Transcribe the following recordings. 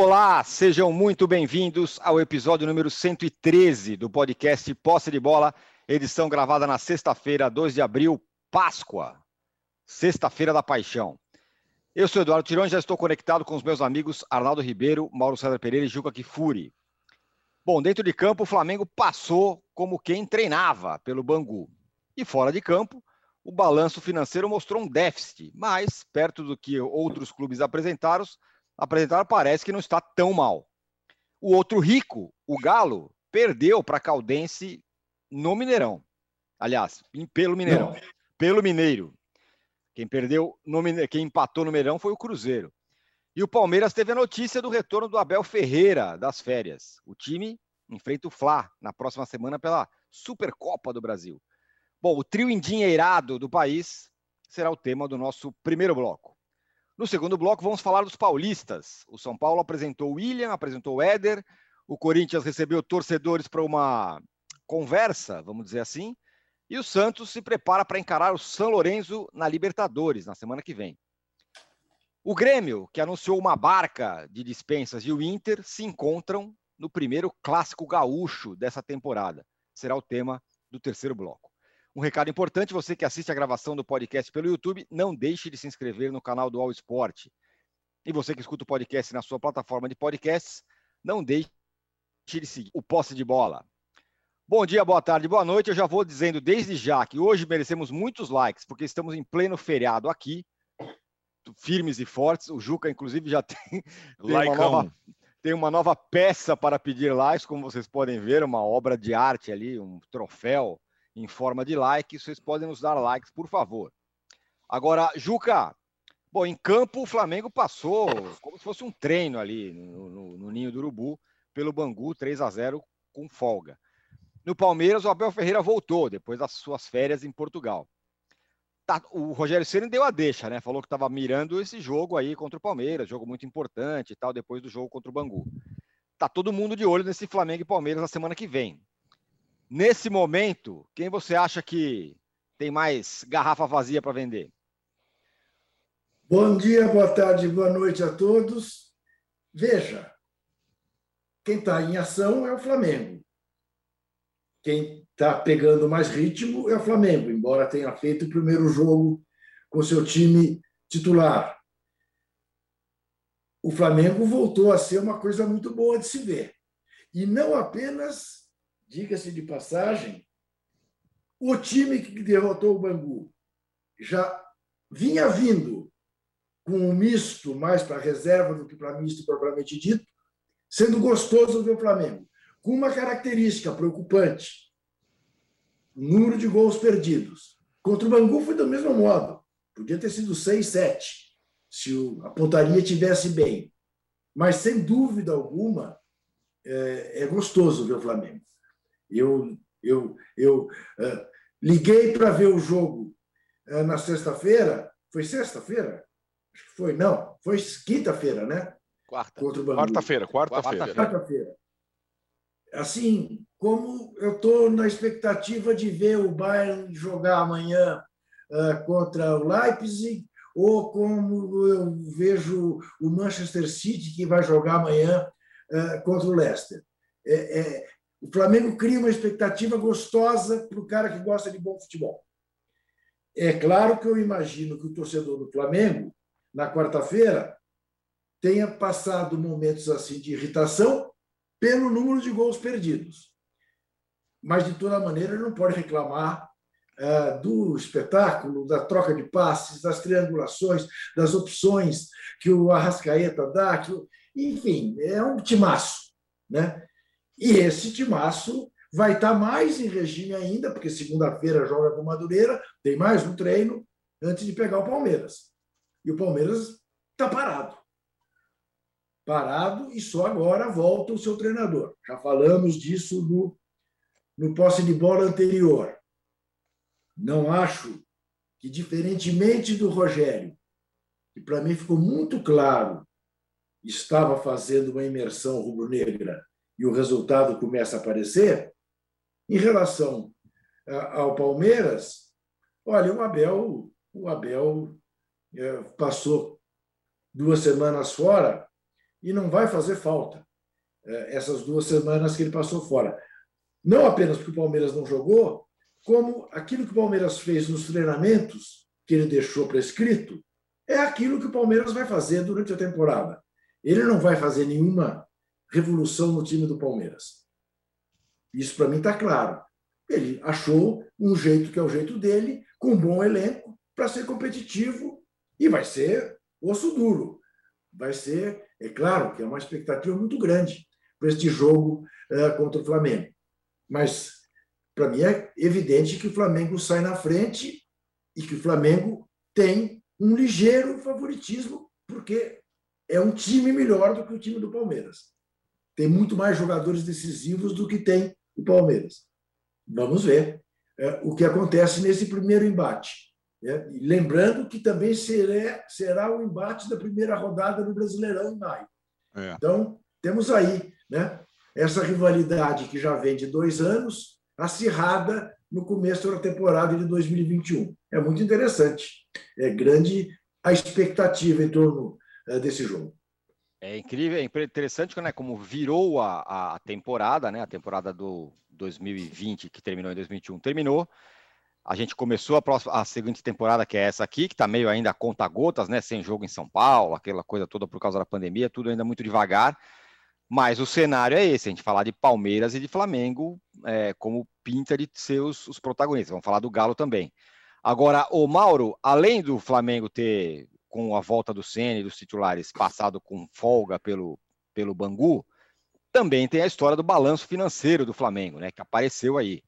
Olá, sejam muito bem-vindos ao episódio número 113 do podcast Posse de Bola, edição gravada na sexta-feira, 2 de abril, Páscoa, sexta-feira da paixão. Eu sou Eduardo Tirão e já estou conectado com os meus amigos Arnaldo Ribeiro, Mauro César Pereira e Juca Kifuri. Bom, dentro de campo, o Flamengo passou como quem treinava pelo Bangu. E fora de campo, o balanço financeiro mostrou um déficit, mas, perto do que outros clubes apresentaram, apresentaram, parece que não está tão mal. O outro rico, o Galo, perdeu para a Caldense no Mineirão. Aliás, pelo Mineirão. Não. Pelo Mineiro. Quem perdeu, no, quem empatou no Mineirão foi o Cruzeiro. E o Palmeiras teve a notícia do retorno do Abel Ferreira das férias. O time enfrenta o Fla na próxima semana pela Supercopa do Brasil. Bom, o trio endinheirado do país será o tema do nosso primeiro bloco. No segundo bloco, vamos falar dos paulistas. O São Paulo apresentou o William, apresentou o Éder, o Corinthians recebeu torcedores para uma conversa, vamos dizer assim, e o Santos se prepara para encarar o São Lourenço na Libertadores na semana que vem. O Grêmio, que anunciou uma barca de dispensas, e o Inter se encontram no primeiro clássico gaúcho dessa temporada. Será o tema do terceiro bloco. Um recado importante: você que assiste a gravação do podcast pelo YouTube, não deixe de se inscrever no canal do All Sport. E você que escuta o podcast na sua plataforma de podcasts, não deixe de seguir o posse de bola. Bom dia, boa tarde, boa noite. Eu já vou dizendo desde já que hoje merecemos muitos likes, porque estamos em pleno feriado aqui, firmes e fortes. O Juca, inclusive, já tem, tem, uma, nova, tem uma nova peça para pedir likes, como vocês podem ver, uma obra de arte ali, um troféu em forma de like. Vocês podem nos dar likes, por favor. Agora, Juca, bom, em campo o Flamengo passou como se fosse um treino ali no, no, no Ninho do Urubu, pelo Bangu, 3 a 0 com folga. No Palmeiras, o Abel Ferreira voltou depois das suas férias em Portugal. Tá, o Rogério Ceni deu a deixa, né? Falou que estava mirando esse jogo aí contra o Palmeiras, jogo muito importante e tal, depois do jogo contra o Bangu. Tá todo mundo de olho nesse Flamengo e Palmeiras na semana que vem. Nesse momento, quem você acha que tem mais garrafa vazia para vender? Bom dia, boa tarde, boa noite a todos. Veja, quem está em ação é o Flamengo. Quem está pegando mais ritmo é o Flamengo, embora tenha feito o primeiro jogo com seu time titular. O Flamengo voltou a ser uma coisa muito boa de se ver. E não apenas diga-se de passagem, o time que derrotou o Bangu já vinha vindo com um misto mais para reserva do que para misto propriamente dito, sendo gostoso ver o Flamengo, com uma característica preocupante: o número de gols perdidos. Contra o Bangu foi do mesmo modo, podia ter sido 6, 7, se a pontaria tivesse bem. Mas, sem dúvida alguma, é, é gostoso ver o Flamengo. Eu, eu, eu uh, liguei para ver o jogo uh, na sexta-feira. Foi sexta-feira? Acho que foi, não. Foi quinta-feira, né? Quarta. Quarta-feira, quarta-feira. Quarta-feira. Assim, como eu estou na expectativa de ver o Bayern jogar amanhã uh, contra o Leipzig, ou como eu vejo o Manchester City, que vai jogar amanhã contra o Leicester. É, é, o Flamengo cria uma expectativa gostosa para o cara que gosta de bom futebol. É claro que eu imagino que o torcedor do Flamengo, na quarta-feira, tenha passado momentos assim de irritação pelo número de gols perdidos. Mas, de toda maneira, ele não pode reclamar uh, do espetáculo, da troca de passes, das triangulações, das opções que o Arrascaeta dá. Que, enfim, é um timaço. Né? E esse timaço vai estar mais em regime ainda, porque segunda-feira joga com Madureira, tem mais um treino antes de pegar o Palmeiras. E o Palmeiras está parado. Parado e só agora volta o seu treinador. Já falamos disso no, no posse de bola anterior. Não acho que, diferentemente do Rogério, que para mim ficou muito claro, estava fazendo uma imersão rubro-negra e o resultado começa a aparecer, em relação ao Palmeiras, olha, o Abel, o Abel é, passou duas semanas fora e não vai fazer falta é, essas duas semanas que ele passou fora. Não apenas porque o Palmeiras não jogou, como aquilo que o Palmeiras fez nos treinamentos, que ele deixou prescrito, é aquilo que o Palmeiras vai fazer durante a temporada. Ele não vai fazer nenhuma revolução no time do Palmeiras. Isso para mim está claro. Ele achou um jeito que é o jeito dele, com um bom elenco, para ser competitivo e vai ser osso duro. Vai ser, é claro, que é uma expectativa muito grande para este jogo uh, contra o Flamengo. Mas, para mim, é evidente que o Flamengo sai na frente e que o Flamengo tem um ligeiro favoritismo, porque é um time melhor do que o time do Palmeiras. Tem muito mais jogadores decisivos do que tem o Palmeiras. Vamos ver é, o que acontece nesse primeiro embate. É, lembrando que também será, será o embate da primeira rodada do Brasileirão em maio. É. Então, temos aí né, essa rivalidade que já vem de dois anos, acirrada no começo da temporada de 2021. É muito interessante. É grande a expectativa em torno é, desse jogo. É incrível, é interessante né, como virou a, a temporada, né, a temporada do 2020, que terminou em 2021, terminou. A gente começou a, próxima, a seguinte temporada, que é essa aqui, que está meio ainda a conta-gotas, né? Sem jogo em São Paulo, aquela coisa toda por causa da pandemia, tudo ainda muito devagar. Mas o cenário é esse: a gente falar de Palmeiras e de Flamengo, é, como pinta de ser os, os protagonistas. Vamos falar do Galo também. Agora, o Mauro, além do Flamengo ter, com a volta do Ceni dos titulares, passado com folga pelo, pelo Bangu, também tem a história do balanço financeiro do Flamengo, né, que apareceu aí.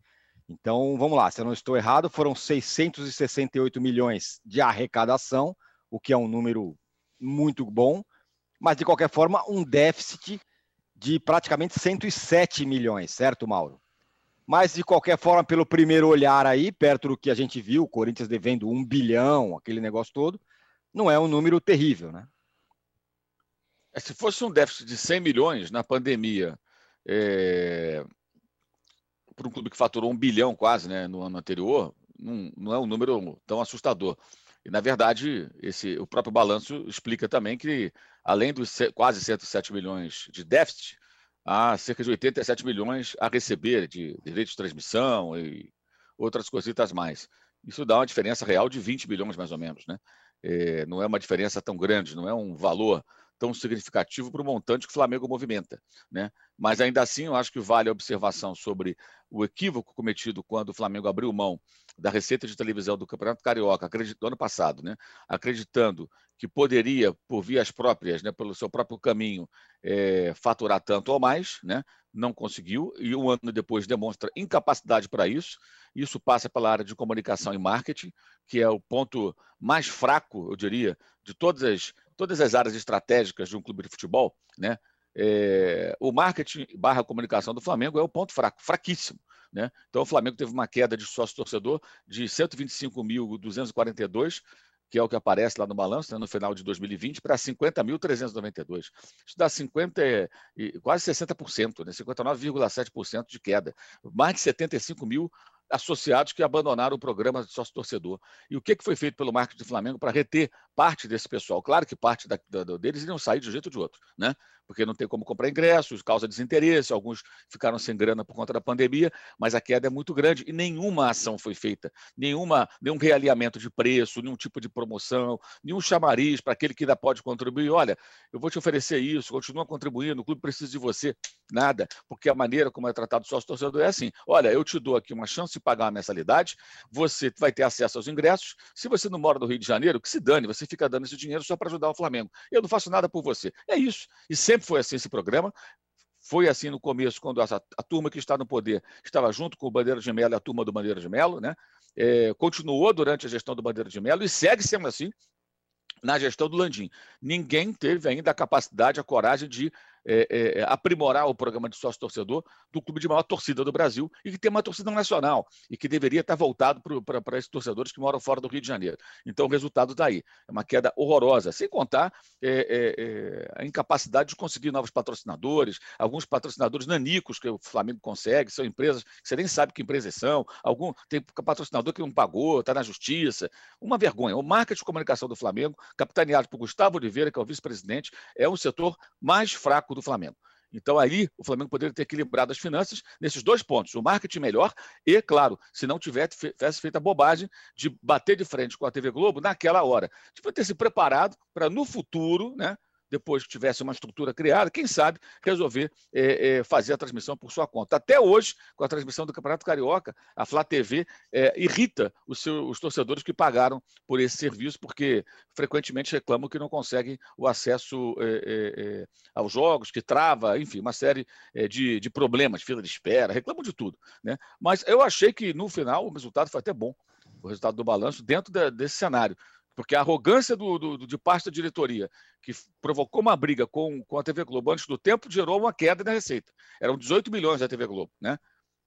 Então, vamos lá, se eu não estou errado, foram 668 milhões de arrecadação, o que é um número muito bom, mas de qualquer forma, um déficit de praticamente 107 milhões, certo, Mauro? Mas de qualquer forma, pelo primeiro olhar aí, perto do que a gente viu, o Corinthians devendo um bilhão, aquele negócio todo, não é um número terrível, né? É, se fosse um déficit de 100 milhões na pandemia, é, para um clube que faturou um bilhão quase né, no ano anterior, não, não é um número tão assustador. E, na verdade, esse, o próprio balanço explica também que, além dos quase 107 milhões de déficit, há cerca de 87 milhões a receber de direitos de transmissão e outras coisitas mais. Isso dá uma diferença real de 20 milhões, mais ou menos. Né? É, não é uma diferença tão grande, não é um valor tão significativo para o montante que o Flamengo movimenta. Né? Mas ainda assim, eu acho que vale a observação sobre o equívoco cometido quando o Flamengo abriu mão da receita de televisão do Campeonato Carioca, do ano passado, né? acreditando que poderia, por vias próprias, né, pelo seu próprio caminho, é, faturar tanto ou mais, né? não conseguiu, e um ano depois demonstra incapacidade para isso. Isso passa pela área de comunicação e marketing, que é o ponto mais fraco, eu diria, de todas as todas as áreas estratégicas de um clube de futebol, né? É, o marketing barra comunicação do Flamengo é o ponto fraco, fraquíssimo. Né? Então, o Flamengo teve uma queda de sócio-torcedor de 125.242, que é o que aparece lá no balanço, né, no final de 2020, para 50.392. Isso dá 50, quase 60%, né, 59,7% de queda. Mais de 75 mil associados que abandonaram o programa de sócio-torcedor. E o que, que foi feito pelo marketing do Flamengo para reter parte desse pessoal? Claro que parte da, da, deles iriam sair de um jeito ou de outro, né? porque não tem como comprar ingressos, causa desinteresse, alguns ficaram sem grana por conta da pandemia, mas a queda é muito grande e nenhuma ação foi feita, nenhuma, nenhum realinhamento de preço, nenhum tipo de promoção, nenhum chamariz para aquele que ainda pode contribuir. Olha, eu vou te oferecer isso, continua contribuindo, o clube precisa de você. Nada, porque a maneira como é tratado o sócio-torcedor é assim: olha, eu te dou aqui uma chance pagar a mensalidade, você vai ter acesso aos ingressos. Se você não mora no Rio de Janeiro, que se dane, você fica dando esse dinheiro só para ajudar o Flamengo. Eu não faço nada por você. É isso. E sempre Sempre foi assim esse programa. Foi assim no começo, quando a, a turma que está no poder estava junto com o Bandeira de Melo e a turma do Bandeira de Melo, né? É, continuou durante a gestão do Bandeira de Melo e segue sendo assim na gestão do Landim. Ninguém teve ainda a capacidade, a coragem de é, é, aprimorar o programa de sócio-torcedor do clube de maior torcida do Brasil e que tem uma torcida nacional e que deveria estar voltado para esses torcedores que moram fora do Rio de Janeiro. Então, o resultado está aí. É uma queda horrorosa, sem contar é, é, é, a incapacidade de conseguir novos patrocinadores, alguns patrocinadores nanicos que o Flamengo consegue, são empresas que você nem sabe que empresas são, algum tem patrocinador que não pagou, está na justiça. Uma vergonha. O marketing de comunicação do Flamengo, capitaneado por Gustavo Oliveira, que é o vice-presidente, é um setor mais fraco do Flamengo. Então, aí, o Flamengo poderia ter equilibrado as finanças nesses dois pontos: o marketing melhor e, claro, se não tivesse feito a bobagem de bater de frente com a TV Globo naquela hora. Devia ter se preparado para, no futuro, né, depois que tivesse uma estrutura criada, quem sabe resolver é, é, fazer a transmissão por sua conta. Até hoje, com a transmissão do Campeonato Carioca, a Flá TV é, irrita os, seus, os torcedores que pagaram por esse serviço, porque frequentemente reclamam que não conseguem o acesso é, é, é, aos jogos, que trava, enfim, uma série de, de problemas, fila de espera, reclamam de tudo. Né? Mas eu achei que, no final, o resultado foi até bom, o resultado do balanço, dentro de, desse cenário porque a arrogância do, do, de parte da diretoria, que provocou uma briga com, com a TV Globo antes do tempo, gerou uma queda na receita. Eram 18 milhões da TV Globo, né?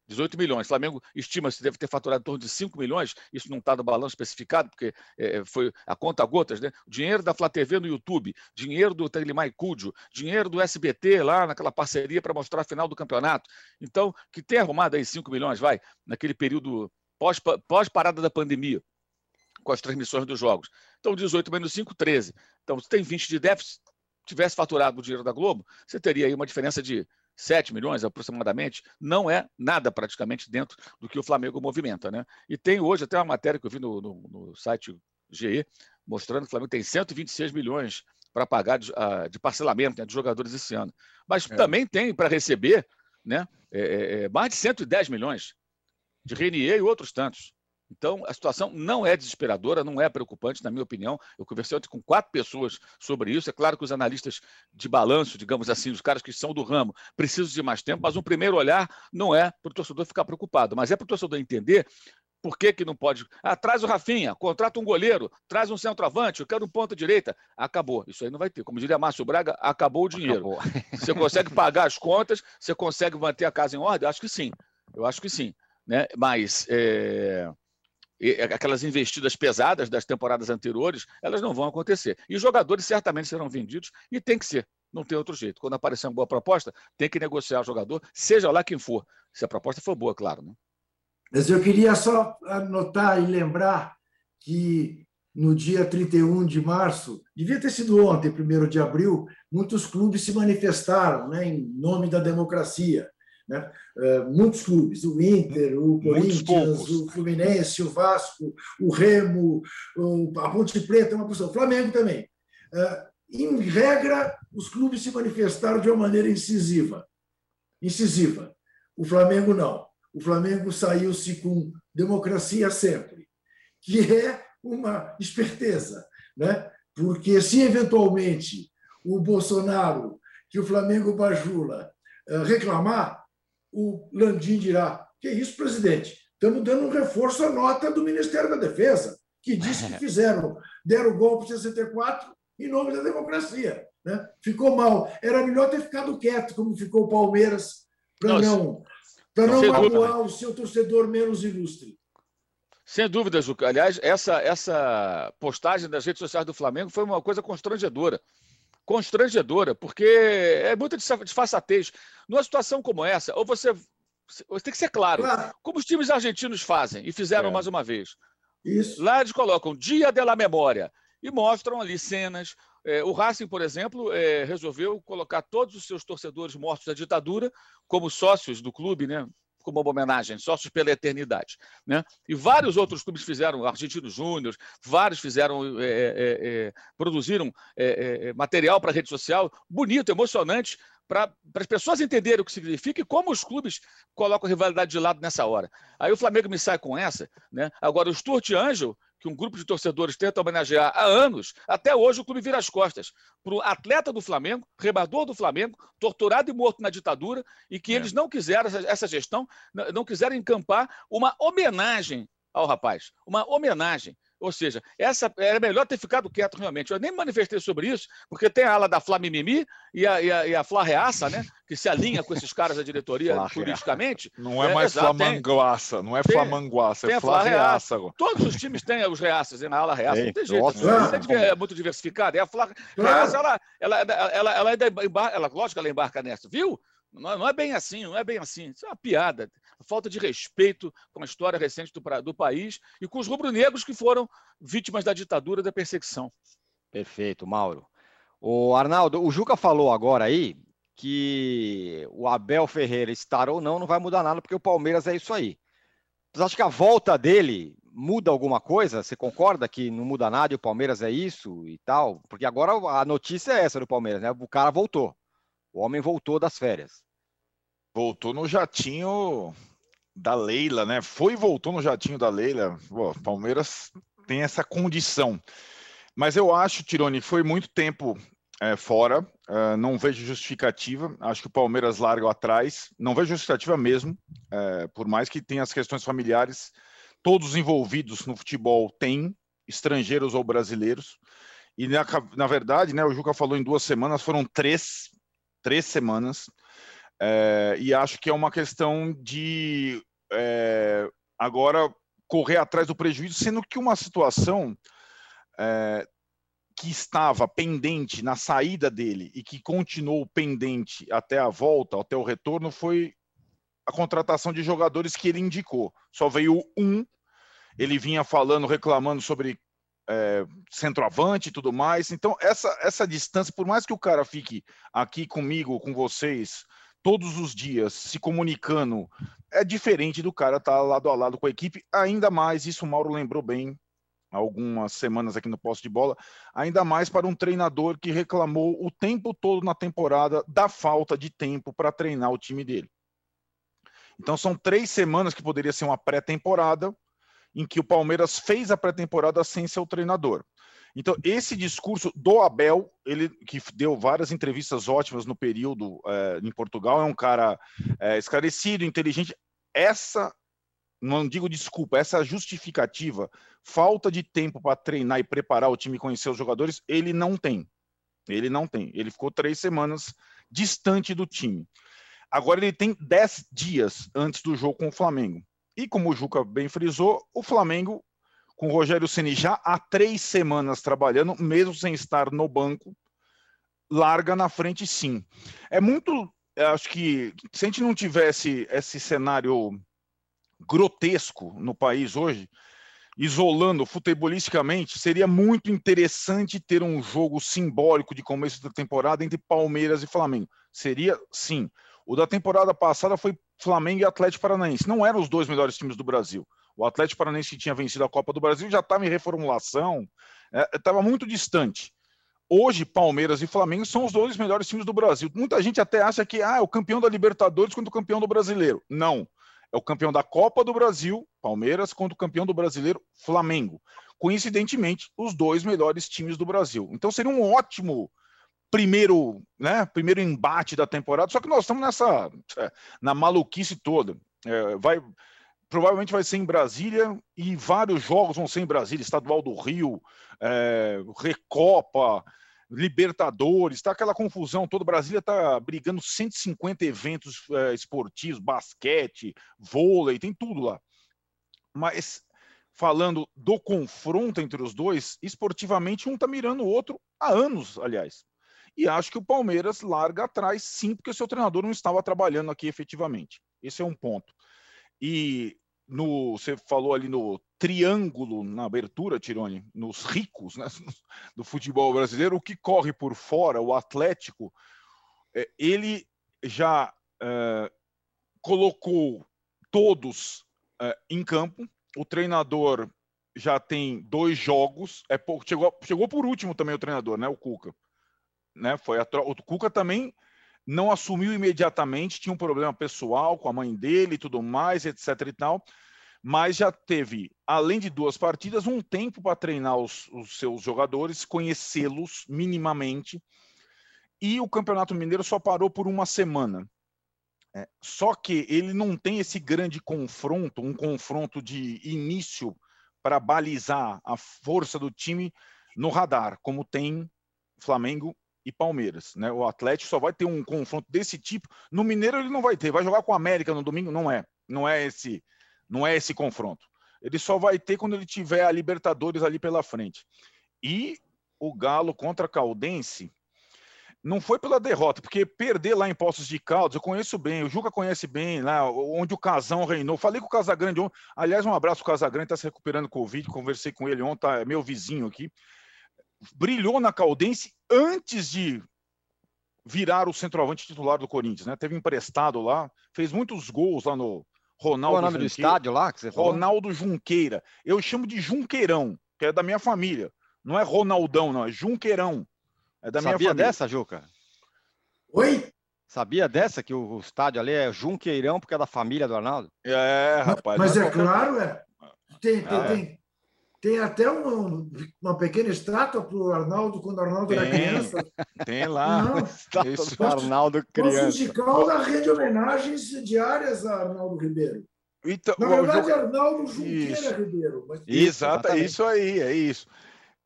18 milhões. Flamengo estima-se deve ter faturado em torno de 5 milhões, isso não está no balanço especificado, porque é, foi a conta gotas, né? Dinheiro da Flá TV no YouTube, dinheiro do Telemai Cúdio, dinheiro do SBT lá naquela parceria para mostrar a final do campeonato. Então, que tem arrumado aí 5 milhões, vai, naquele período pós-parada pós da pandemia com as transmissões dos jogos. Então, 18 menos 5, 13. Então, se tem 20 de déficit, tivesse faturado o dinheiro da Globo, você teria aí uma diferença de 7 milhões aproximadamente. Não é nada praticamente dentro do que o Flamengo movimenta. Né? E tem hoje até uma matéria que eu vi no, no, no site GE, mostrando que o Flamengo tem 126 milhões para pagar de, uh, de parcelamento né, de jogadores esse ano. Mas é. também tem para receber né, é, é, é mais de 110 milhões de Renier e outros tantos. Então, a situação não é desesperadora, não é preocupante, na minha opinião. Eu conversei ontem com quatro pessoas sobre isso. É claro que os analistas de balanço, digamos assim, os caras que são do ramo, precisam de mais tempo, mas um primeiro olhar não é para o torcedor ficar preocupado, mas é para o torcedor entender por que, que não pode? Ah, traz o Rafinha, contrata um goleiro, traz um centroavante, eu quero um ponta direita. Acabou. Isso aí não vai ter. Como diria Márcio Braga, acabou o dinheiro. Acabou. Você consegue pagar as contas, você consegue manter a casa em ordem? Eu acho que sim. Eu acho que sim. Né? Mas é aquelas investidas pesadas das temporadas anteriores, elas não vão acontecer. E os jogadores certamente serão vendidos e tem que ser. Não tem outro jeito. Quando aparecer uma boa proposta, tem que negociar o jogador, seja lá quem for. Se a proposta for boa, claro. Né? Mas eu queria só anotar e lembrar que no dia 31 de março, devia ter sido ontem, 1 de abril, muitos clubes se manifestaram né, em nome da democracia. Né? É, muitos clubes, o Inter, o Corinthians, o Fluminense, o Vasco, o Remo, a Ponte Preta, uma posição, o Flamengo também. É, em regra, os clubes se manifestaram de uma maneira incisiva. Incisiva. O Flamengo não. O Flamengo saiu-se com democracia sempre, que é uma esperteza, né? porque se eventualmente o Bolsonaro, que o Flamengo bajula, é, reclamar, o Landim dirá: que isso, presidente? Estamos dando um reforço à nota do Ministério da Defesa, que disse que fizeram, deram o golpe de 64 em nome da democracia. Né? Ficou mal. Era melhor ter ficado quieto, como ficou o Palmeiras, para não, não, não magoar o seu torcedor menos ilustre. Sem dúvida, Juca. Aliás, essa, essa postagem das redes sociais do Flamengo foi uma coisa constrangedora constrangedora, porque é muita disfarçatez. Numa situação como essa, ou você, você tem que ser claro, como os times argentinos fazem, e fizeram é. mais uma vez. Isso. Lá eles colocam Dia de la Memória e mostram ali cenas. É, o Racing, por exemplo, é, resolveu colocar todos os seus torcedores mortos da ditadura como sócios do clube, né? Como uma homenagem, sócios pela eternidade. Né? E vários outros clubes fizeram, Argentino Júnior, vários fizeram, é, é, é, produziram é, é, material para rede social, bonito, emocionante, para as pessoas entenderem o que significa e como os clubes colocam a rivalidade de lado nessa hora. Aí o Flamengo me sai com essa. Né? Agora, o Stuart Angel que um grupo de torcedores tenta homenagear há anos, até hoje o clube vira as costas para o atleta do Flamengo, remador do Flamengo, torturado e morto na ditadura, e que é. eles não quiseram, essa gestão, não quiseram encampar uma homenagem ao rapaz. Uma homenagem. Ou seja, essa era melhor ter ficado quieto realmente. Eu nem manifestei sobre isso, porque tem a ala da Flamimimi e a, e a, e a Flá Reaça, né? Que se alinha com esses caras da diretoria politicamente. Não é, é mais é, Flamanguaça, não é Flamanguaça, é Flá Reaça. Todos os times têm os reaças, na ala reaça, não tem jeito. Nossa, é, é muito diversificado. É a Flá Reaça, ela, ela, ela, ela, ela, embarca, ela, lógico que ela embarca nessa, viu? Não é bem assim, não é bem assim. Isso é uma piada. falta de respeito com a história recente do, do país e com os rubro-negros que foram vítimas da ditadura da perseguição. Perfeito, Mauro. O Arnaldo, o Juca falou agora aí que o Abel Ferreira estar ou não não vai mudar nada, porque o Palmeiras é isso aí. Você acha que a volta dele muda alguma coisa? Você concorda que não muda nada e o Palmeiras é isso e tal? Porque agora a notícia é essa do Palmeiras, né? O cara voltou. O homem voltou das férias. Voltou no jatinho da Leila, né? Foi e voltou no jatinho da Leila. Pô, Palmeiras tem essa condição. Mas eu acho, Tironi, foi muito tempo é, fora. É, não vejo justificativa. Acho que o Palmeiras larga atrás. Não vejo justificativa mesmo. É, por mais que tenha as questões familiares, todos envolvidos no futebol têm, estrangeiros ou brasileiros. E na, na verdade, né, o Juca falou em duas semanas, foram três três semanas. É, e acho que é uma questão de é, agora correr atrás do prejuízo, sendo que uma situação é, que estava pendente na saída dele e que continuou pendente até a volta, até o retorno, foi a contratação de jogadores que ele indicou. Só veio um, ele vinha falando, reclamando sobre é, centroavante e tudo mais. Então, essa, essa distância, por mais que o cara fique aqui comigo, com vocês, todos os dias, se comunicando, é diferente do cara estar tá lado a lado com a equipe. Ainda mais, isso o Mauro lembrou bem algumas semanas aqui no posto de bola, ainda mais para um treinador que reclamou o tempo todo na temporada da falta de tempo para treinar o time dele. Então são três semanas que poderia ser uma pré-temporada, em que o Palmeiras fez a pré-temporada sem seu treinador. Então, esse discurso do Abel, ele que deu várias entrevistas ótimas no período é, em Portugal, é um cara é, esclarecido, inteligente. Essa, não digo desculpa, essa justificativa, falta de tempo para treinar e preparar o time conhecer os jogadores, ele não tem. Ele não tem. Ele ficou três semanas distante do time. Agora ele tem dez dias antes do jogo com o Flamengo. E como o Juca bem frisou, o Flamengo, com o Rogério Ceni já há três semanas trabalhando, mesmo sem estar no banco, larga na frente sim. É muito. Acho que se a gente não tivesse esse cenário grotesco no país hoje, isolando futebolisticamente, seria muito interessante ter um jogo simbólico de começo da temporada entre Palmeiras e Flamengo. Seria sim. O da temporada passada foi Flamengo e Atlético Paranaense. Não eram os dois melhores times do Brasil. O Atlético Paranaense que tinha vencido a Copa do Brasil já estava em reformulação, estava é, muito distante. Hoje, Palmeiras e Flamengo são os dois melhores times do Brasil. Muita gente até acha que ah, é o campeão da Libertadores contra o campeão do Brasileiro. Não. É o campeão da Copa do Brasil, Palmeiras, contra o campeão do Brasileiro, Flamengo. Coincidentemente, os dois melhores times do Brasil. Então seria um ótimo primeiro, né, primeiro embate da temporada, só que nós estamos nessa na maluquice toda. É, vai provavelmente vai ser em Brasília e vários jogos vão ser em Brasília, Estadual do Rio, é, Recopa, Libertadores, está aquela confusão toda. Brasília está brigando 150 eventos é, esportivos, basquete, vôlei, tem tudo lá. Mas falando do confronto entre os dois, esportivamente um está mirando o outro há anos, aliás. E acho que o Palmeiras larga atrás, sim, porque o seu treinador não estava trabalhando aqui efetivamente. Esse é um ponto. E no, você falou ali no triângulo na abertura, Tirone, nos ricos né, do futebol brasileiro, o que corre por fora, o Atlético, é, ele já é, colocou todos é, em campo. O treinador já tem dois jogos. É, chegou, chegou por último também o treinador, né? O Cuca né? Foi a tro... O Cuca também não assumiu imediatamente, tinha um problema pessoal com a mãe dele e tudo mais, etc e tal, mas já teve, além de duas partidas, um tempo para treinar os, os seus jogadores, conhecê-los minimamente, e o Campeonato Mineiro só parou por uma semana. É, só que ele não tem esse grande confronto, um confronto de início para balizar a força do time no radar, como tem Flamengo e Palmeiras. Né? O Atlético só vai ter um confronto desse tipo. No Mineiro ele não vai ter. Vai jogar com o América no domingo? Não é. Não é esse, não é esse confronto. Ele só vai ter quando ele tiver a Libertadores ali pela frente. E o Galo contra a Caldense não foi pela derrota, porque perder lá em Poços de Caldas, eu conheço bem, o Juca conhece bem, lá onde o Casão reinou. Falei com o Casagrande ontem, aliás, um abraço, o Casagrande está se recuperando com o Covid, conversei com ele ontem, é meu vizinho aqui brilhou na Caldense antes de virar o centroavante titular do Corinthians, né? Teve emprestado lá, fez muitos gols lá no Ronaldo. Qual é o nome do estádio lá que você falou? Ronaldo Junqueira. Eu chamo de Junqueirão, que é da minha família. Não é Ronaldão, não, é Junqueirão. É da Sabia minha família. dessa, Juca? Oi? Sabia dessa que o estádio ali é Junqueirão porque é da família do Arnaldo? É, rapaz. Mas é, é claro, é. Tem, tem, ah, é. tem, tem até uma, uma pequena estátua para o Arnaldo quando o Arnaldo tem, era criança. Tem lá. Não, do Arnaldo criança. musical da rede homenagens diárias a Arnaldo Ribeiro. Então, Na verdade, jogo... Arnaldo Junqueira isso. Ribeiro. Mas... Exato, é isso aí, é isso.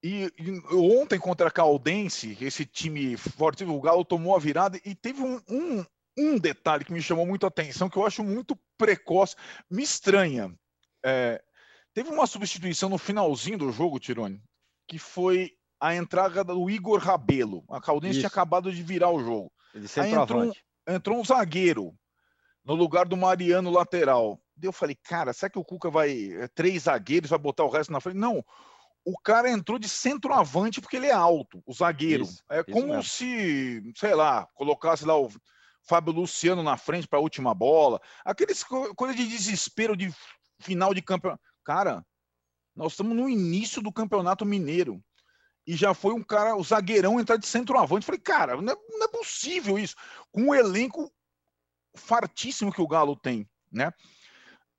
E, e, ontem contra a Caldense, esse time forte, o Galo tomou a virada e teve um, um, um detalhe que me chamou muito a atenção, que eu acho muito precoce, me estranha. É, Teve uma substituição no finalzinho do jogo, Tirone, que foi a entrada do Igor Rabelo. A Caldense tinha acabado de virar o jogo. Ele Aí entrou, um, entrou um zagueiro no lugar do Mariano lateral. Eu falei, cara, será que o Cuca vai. É, três zagueiros, vai botar o resto na frente? Não. O cara entrou de centroavante porque ele é alto, o zagueiro. Isso, é isso como mesmo. se, sei lá, colocasse lá o Fábio Luciano na frente para a última bola. Aqueles coisa de desespero de final de campeonato. Cara, nós estamos no início do Campeonato Mineiro. E já foi um cara, o zagueirão entrar de centroavante. Falei, cara, não é, não é possível isso. Com o elenco fartíssimo que o Galo tem, né?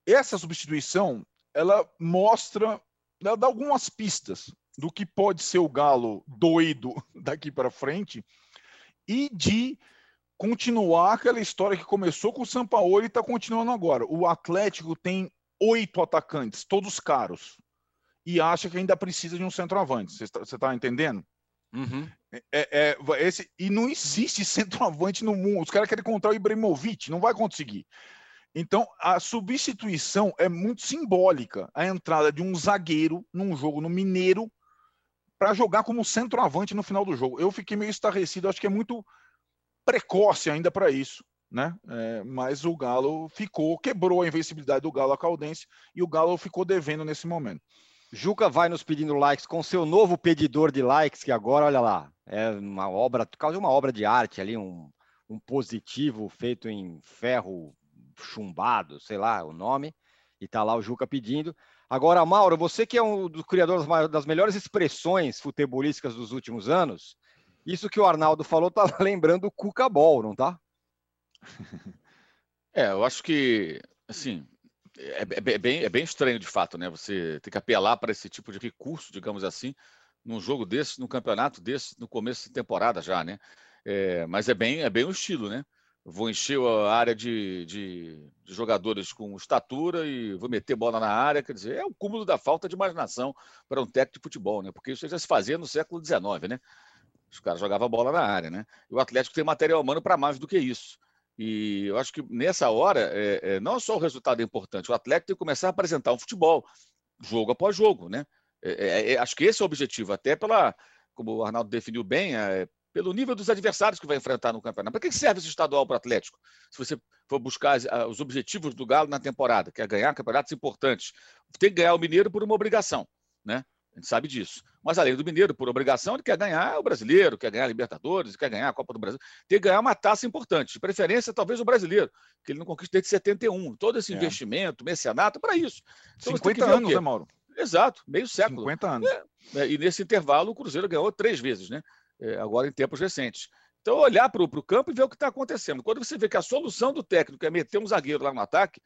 Essa substituição, ela mostra, ela dá algumas pistas do que pode ser o Galo doido daqui para frente e de continuar aquela história que começou com o São Paulo e está continuando agora. O Atlético tem oito atacantes, todos caros, e acha que ainda precisa de um centroavante. Você está tá entendendo? Uhum. É, é, esse, e não existe centroavante no mundo. Os caras querem encontrar o Ibrahimovic, não vai conseguir. Então, a substituição é muito simbólica. A entrada de um zagueiro num jogo no Mineiro para jogar como centroavante no final do jogo. Eu fiquei meio estarrecido, acho que é muito precoce ainda para isso né? É, mas o Galo ficou, quebrou a invencibilidade do Galo a Caldense e o Galo ficou devendo nesse momento. Juca vai nos pedindo likes com seu novo pedidor de likes, que agora, olha lá, é uma obra, quase uma obra de arte ali, um, um positivo feito em ferro chumbado, sei lá o nome, e tá lá o Juca pedindo. Agora, Mauro, você que é um dos criadores das melhores expressões futebolísticas dos últimos anos, isso que o Arnaldo falou tá lembrando o Cuca Ball, não tá? É, eu acho que, assim, é, é, é, bem, é bem estranho de fato, né? Você ter que apelar para esse tipo de recurso, digamos assim, num jogo desse, num campeonato desse, no começo de temporada já, né? É, mas é bem, é bem o estilo, né? Vou encher a área de, de, de, jogadores com estatura e vou meter bola na área. Quer dizer, é o cúmulo da falta de imaginação para um técnico de futebol, né? Porque isso já se fazia no século XIX, né? Os caras jogavam bola na área, né? E o Atlético tem material humano para mais do que isso. E eu acho que nessa hora, é, é, não só o resultado é importante, o atleta tem que começar a apresentar um futebol, jogo após jogo, né? É, é, é acho que esse é o objetivo, até pela, como o Arnaldo definiu bem, é, pelo nível dos adversários que vai enfrentar no campeonato. Para que serve esse estadual para o Atlético? Se você for buscar os objetivos do Galo na temporada, que é ganhar campeonatos importantes, tem que ganhar o Mineiro por uma obrigação, né? A gente sabe disso. Mas além do Mineiro, por obrigação, ele quer ganhar o brasileiro, quer ganhar a Libertadores, quer ganhar a Copa do Brasil, tem que ganhar uma taça importante. De preferência, talvez o brasileiro, que ele não conquista desde 71. Todo esse é. investimento, mecenato, para isso. Então, 50 anos, né, Mauro? Exato, meio século. 50 anos. É, é, e nesse intervalo, o Cruzeiro ganhou três vezes, né? É, agora em tempos recentes. Então, olhar para o campo e ver o que está acontecendo. Quando você vê que a solução do técnico é meter um zagueiro lá no ataque,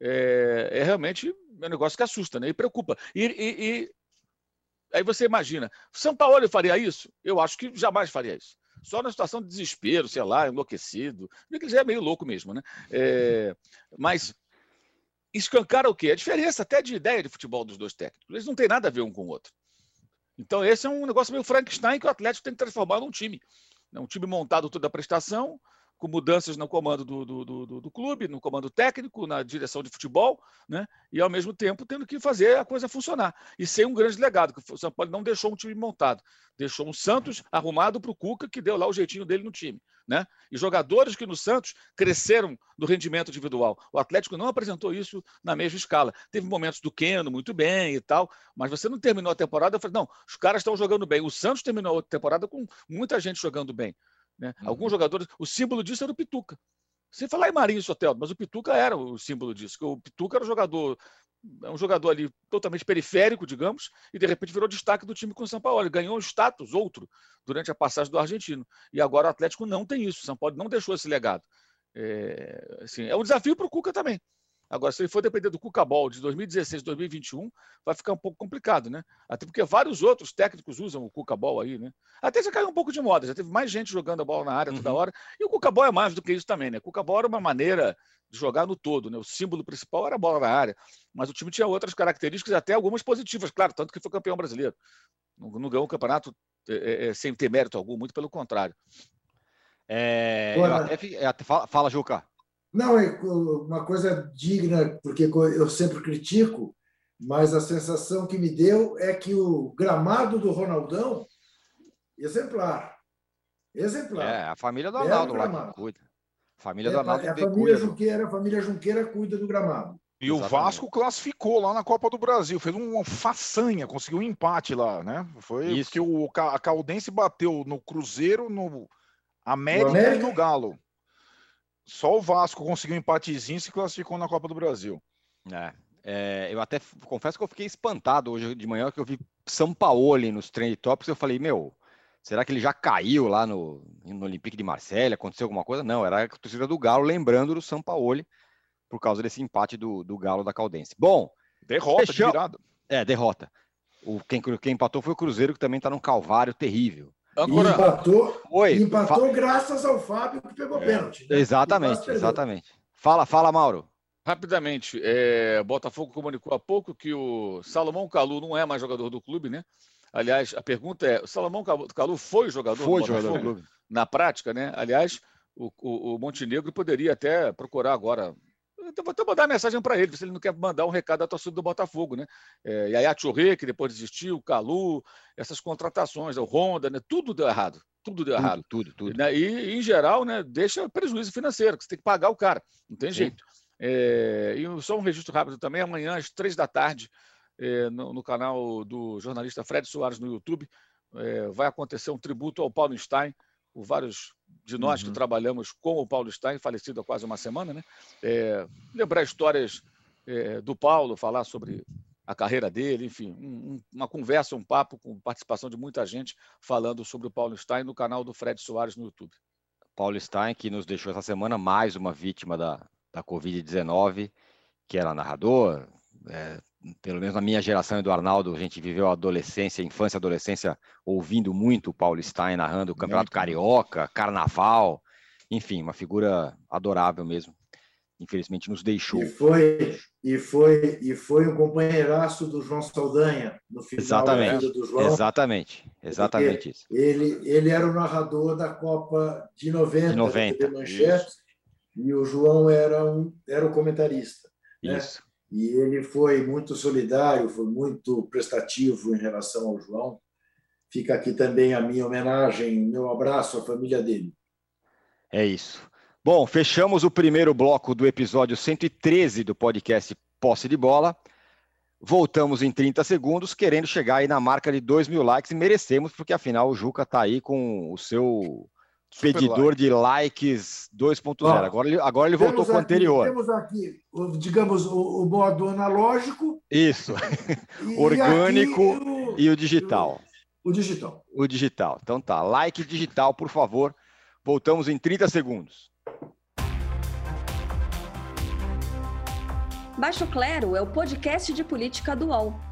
é, é realmente um negócio que assusta né? e preocupa. E, e, e Aí você imagina, São Paulo faria isso? Eu acho que jamais faria isso. Só na situação de desespero, sei lá, enlouquecido. Ele já é meio louco mesmo, né? É, mas escancara o quê? A diferença até de ideia de futebol dos dois técnicos. Eles não têm nada a ver um com o outro. Então, esse é um negócio meio Frankenstein que o Atlético tem que transformar num time. Né? Um time montado toda a prestação, com mudanças no comando do, do, do, do, clube, no comando técnico, na direção de futebol, né? e ao mesmo tempo tendo que fazer a coisa funcionar. E sem um grande legado, que o São Paulo não deixou um time montado, deixou um Santos arrumado para o Cuca, que deu lá o jeitinho dele no time. Né? E jogadores que no Santos cresceram no rendimento individual. O Atlético não apresentou isso na mesma escala. Teve momentos do Keno muito bem e tal, mas você não terminou a temporada. Eu falei, não, os caras estão jogando bem. O Santos terminou a temporada com muita gente jogando bem. Né? Uhum. Alguns jogadores, o símbolo disso era o Pituca. Sem falar em Marinho Soteldo, mas o Pituca era o símbolo disso. O Pituca era um jogador, é um jogador ali totalmente periférico, digamos, e de repente virou destaque do time com o São Paulo. Ele ganhou um status outro durante a passagem do argentino. E agora o Atlético não tem isso. O São Paulo não deixou esse legado. É, assim, é um desafio para o Cuca também. Agora, se ele for depender do Cucabol de 2016, 2021, vai ficar um pouco complicado, né? Até porque vários outros técnicos usam o Cucabol aí, né? Até já caiu um pouco de moda, já teve mais gente jogando a bola na área toda uhum. hora. E o Cucabol é mais do que isso também, né? O Cucabol era uma maneira de jogar no todo, né? O símbolo principal era a bola na área, mas o time tinha outras características, até algumas positivas, claro, tanto que foi campeão brasileiro. Não, não ganhou o campeonato é, é, sem ter mérito algum, muito pelo contrário. É, até, até, fala, fala, Juca. Não, é uma coisa digna, porque eu sempre critico, mas a sensação que me deu é que o gramado do Ronaldão, exemplar. Exemplar. É, a família do Ronaldo lá que cuida. A família é, do Ronaldo é, a família. Junqueira, a família Junqueira cuida do gramado. E Exatamente. o Vasco classificou lá na Copa do Brasil, fez uma façanha, conseguiu um empate lá, né? Foi Isso. porque o, a Caldense bateu no Cruzeiro, no América, América, e no Galo. Só o Vasco conseguiu um empatezinho e se classificou na Copa do Brasil. É, é, eu até confesso que eu fiquei espantado hoje de manhã que eu vi São Paulo nos trend topics. Eu falei, meu, será que ele já caiu lá no, no Olympique de Marselha? Aconteceu alguma coisa? Não, era a torcida do Galo lembrando do São Paulo por causa desse empate do, do Galo da Caldense. Bom, derrota fechou... de. É, derrota. O, quem, quem empatou foi o Cruzeiro, que também está num calvário terrível. Agora, empatou, Oi, empatou fa... graças ao Fábio que pegou é, pênalti. Né? Exatamente, exatamente. Fala, fala, Mauro. Rapidamente, é, Botafogo comunicou há pouco que o Salomão Calu não é mais jogador do clube, né? Aliás, a pergunta é: o Salomão Calu foi jogador foi do Botafogo? Jogador do clube. Na prática, né? Aliás, o, o, o Montenegro poderia até procurar agora eu vou até mandar mensagem para ele, se ele não quer mandar um recado à torcida do Botafogo, né? É, e aí a Churré, que depois desistiu, o Calu, essas contratações, o Honda, né? Tudo deu errado. Tudo deu tudo, errado. Tudo, tudo. Né? E, em geral, né, deixa prejuízo financeiro, que você tem que pagar o cara. Não tem Sim. jeito. É, e só um registro rápido também, amanhã, às três da tarde, é, no, no, canal do jornalista Fred Soares no YouTube, é, vai acontecer um tributo ao Paulo Stein, vários de nós uhum. que trabalhamos com o Paulo Stein, falecido há quase uma semana, né? É, lembrar histórias é, do Paulo, falar sobre a carreira dele, enfim, um, uma conversa, um papo com participação de muita gente falando sobre o Paulo Stein no canal do Fred Soares no YouTube. Paulo Stein, que nos deixou essa semana mais uma vítima da, da Covid-19, que era narrador, é, pelo menos na minha geração e do Arnaldo, a gente viveu a adolescência, infância, adolescência, ouvindo muito o Paulo Stein narrando o Campeonato muito. Carioca, Carnaval, enfim, uma figura adorável mesmo. Infelizmente nos deixou. E foi, e foi, e foi um companheiraço do João Saldanha no final exatamente, da vida do João. Exatamente, exatamente isso. Ele, ele era o narrador da Copa de 90, de 90 Manchete, e o João era, um, era o comentarista. Né? Isso. Né? E ele foi muito solidário, foi muito prestativo em relação ao João. Fica aqui também a minha homenagem, meu abraço à família dele. É isso. Bom, fechamos o primeiro bloco do episódio 113 do podcast Posse de Bola. Voltamos em 30 segundos, querendo chegar aí na marca de 2 mil likes e merecemos, porque afinal o Juca está aí com o seu pedidor like. de likes 2.0. agora ele, agora ele voltou com o anterior. Temos aqui, digamos, o, o modo analógico. Isso. E Orgânico o, e o digital. O, o digital. O digital. Então tá. Like digital, por favor. Voltamos em 30 segundos. Baixo Clero é o podcast de política do UOL.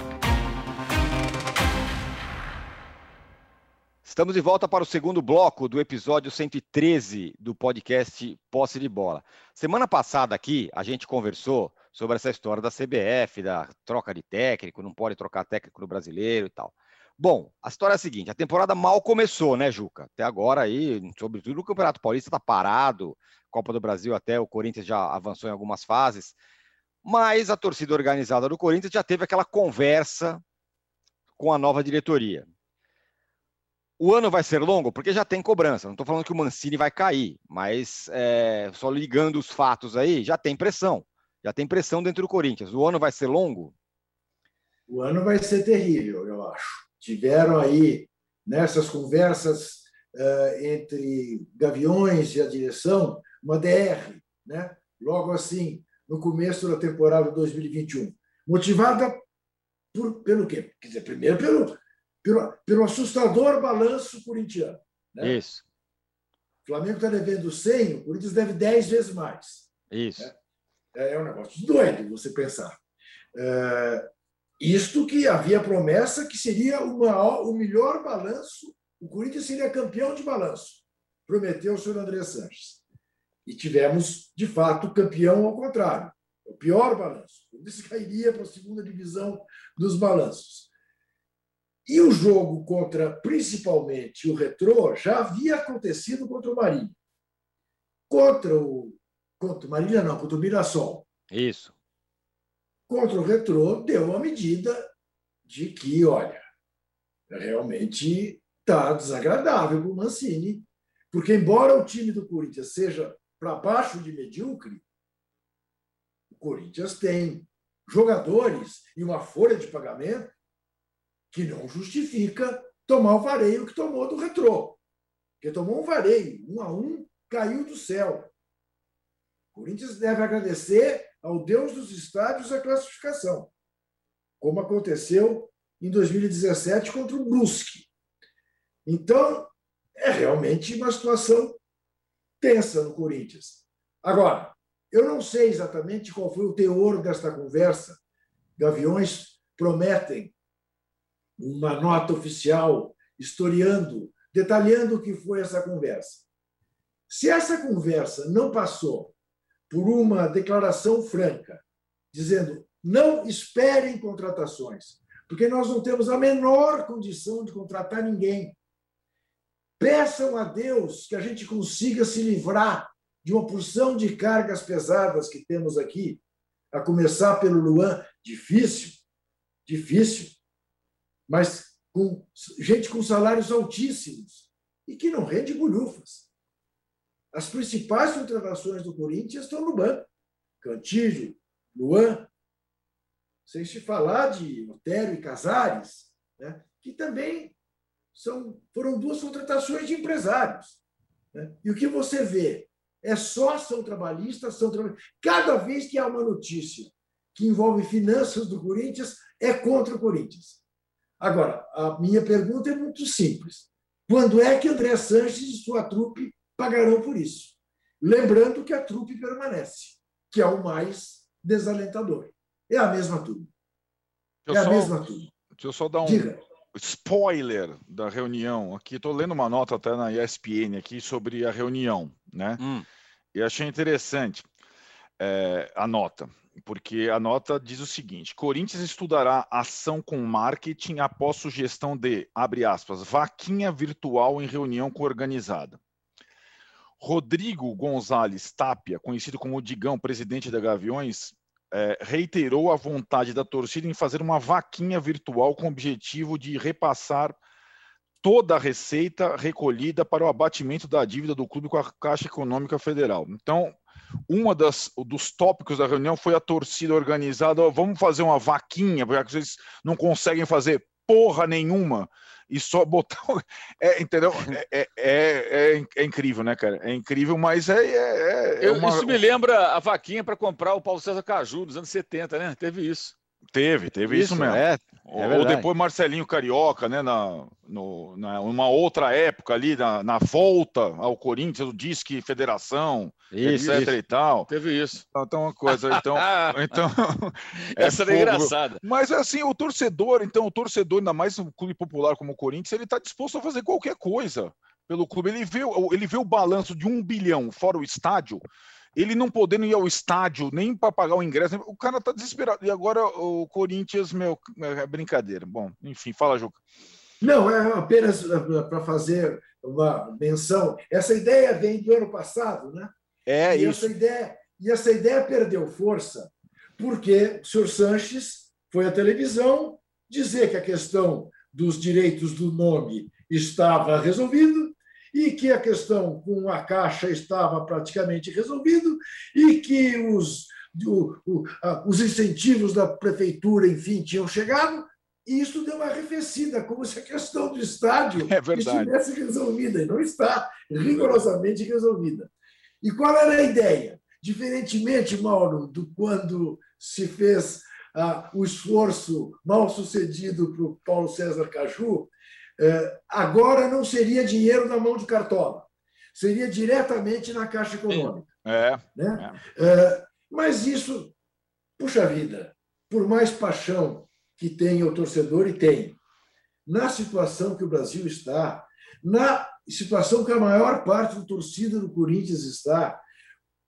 Estamos de volta para o segundo bloco do episódio 113 do podcast Posse de Bola. Semana passada aqui a gente conversou sobre essa história da CBF, da troca de técnico, não pode trocar técnico no brasileiro e tal. Bom, a história é a seguinte: a temporada mal começou, né, Juca? Até agora aí, sobretudo o Campeonato Paulista está parado, Copa do Brasil até o Corinthians já avançou em algumas fases, mas a torcida organizada do Corinthians já teve aquela conversa com a nova diretoria. O ano vai ser longo porque já tem cobrança. Não estou falando que o Mancini vai cair, mas é, só ligando os fatos aí, já tem pressão. Já tem pressão dentro do Corinthians. O ano vai ser longo? O ano vai ser terrível, eu acho. Tiveram aí, nessas conversas uh, entre Gaviões e a direção, uma DR, né? logo assim, no começo da temporada 2021. Motivada por, pelo quê? Quer dizer, primeiro pelo, pelo, pelo assustador balanço corintiano. Né? Isso. O Flamengo está devendo 100, o Corinthians deve 10 vezes mais. Isso. Né? É um negócio doido você pensar. É, isto que havia promessa que seria uma, o melhor balanço, o Corinthians seria campeão de balanço, prometeu o senhor André Sanches. E tivemos, de fato, campeão ao contrário, o pior balanço. O Corinthians cairia para a segunda divisão dos balanços. E o jogo contra, principalmente, o Retrô já havia acontecido contra o Marinho. Contra o. Contra o Marília, não, contra o Mirassol. Isso. Contra o Retrô, deu uma medida de que, olha, realmente está desagradável para o Mancini, porque, embora o time do Corinthians seja para baixo de medíocre, o Corinthians tem jogadores e uma folha de pagamento que não justifica tomar o vareio que tomou do retrô. Porque tomou um vareio, um a um, caiu do céu. O Corinthians deve agradecer ao Deus dos estádios a classificação, como aconteceu em 2017 contra o Brusque. Então, é realmente uma situação tensa no Corinthians. Agora, eu não sei exatamente qual foi o teor desta conversa. Gaviões prometem uma nota oficial historiando, detalhando o que foi essa conversa. Se essa conversa não passou por uma declaração franca, dizendo não esperem contratações, porque nós não temos a menor condição de contratar ninguém. Peçam a Deus que a gente consiga se livrar de uma porção de cargas pesadas que temos aqui, a começar pelo Luan. Difícil, difícil mas com gente com salários altíssimos e que não rende bolhufas. As principais contratações do Corinthians estão no banco. Cantilho, Luan, sem se falar de Otério e Casares, né, que também são, foram duas contratações de empresários. Né? E o que você vê é só ação trabalhista, ação trabalhista. Cada vez que há uma notícia que envolve finanças do Corinthians, é contra o Corinthians. Agora, a minha pergunta é muito simples. Quando é que André Sanches e sua trupe pagarão por isso? Lembrando que a trupe permanece, que é o mais desalentador. É a mesma turma. É a só, mesma turma. Deixa eu só dar um Diga. spoiler da reunião aqui. Estou lendo uma nota até na ESPN aqui sobre a reunião, né? Hum. E achei interessante é, a nota porque a nota diz o seguinte: Corinthians estudará ação com marketing após sugestão de, abre aspas, vaquinha virtual em reunião organizada. Rodrigo Gonzalez Tapia, conhecido como Digão, presidente da Gaviões, é, reiterou a vontade da torcida em fazer uma vaquinha virtual com o objetivo de repassar toda a receita recolhida para o abatimento da dívida do clube com a Caixa Econômica Federal. Então, uma das dos tópicos da reunião foi a torcida organizada, oh, vamos fazer uma vaquinha, porque vocês não conseguem fazer porra nenhuma e só botar. É, entendeu? É, é, é, é, incrível, né, cara? É incrível, mas é. é, é uma... Isso me lembra a vaquinha para comprar o Paulo César Caju nos anos 70, né? Teve isso. Teve, teve isso, isso mesmo. É, é Ou depois Marcelinho Carioca, né? Na, no, na uma outra época ali, na, na volta ao Corinthians, o Disque Federação, isso, etc isso. e tal. Teve isso. Então, então uma coisa, então. então Essa é engraçada. Mas assim, o torcedor, então, o torcedor, ainda mais um clube popular como o Corinthians, ele está disposto a fazer qualquer coisa pelo clube. Ele vê, ele vê o balanço de um bilhão fora o estádio ele não podendo ir ao estádio nem para pagar o ingresso, o cara tá desesperado. E agora o Corinthians, meu, é brincadeira. Bom, enfim, fala, Juca. Não, é apenas é, para fazer uma menção. Essa ideia vem do ano passado, né? É e isso. Essa ideia, e essa ideia perdeu força porque o senhor Sanches foi à televisão dizer que a questão dos direitos do nome estava resolvido e que a questão com a Caixa estava praticamente resolvido e que os, o, o, a, os incentivos da prefeitura, enfim, tinham chegado, e isso deu uma arrefecida, como se a questão do estádio é estivesse resolvida, e não está rigorosamente resolvida. E qual era a ideia? Diferentemente, Mauro, do quando se fez ah, o esforço mal sucedido para o Paulo César Caju, é, agora não seria dinheiro na mão de cartola, seria diretamente na Caixa Econômica. É, né? É. é. Mas isso, puxa vida, por mais paixão que tenha o torcedor, e tem, na situação que o Brasil está, na situação que a maior parte da torcida do Corinthians está,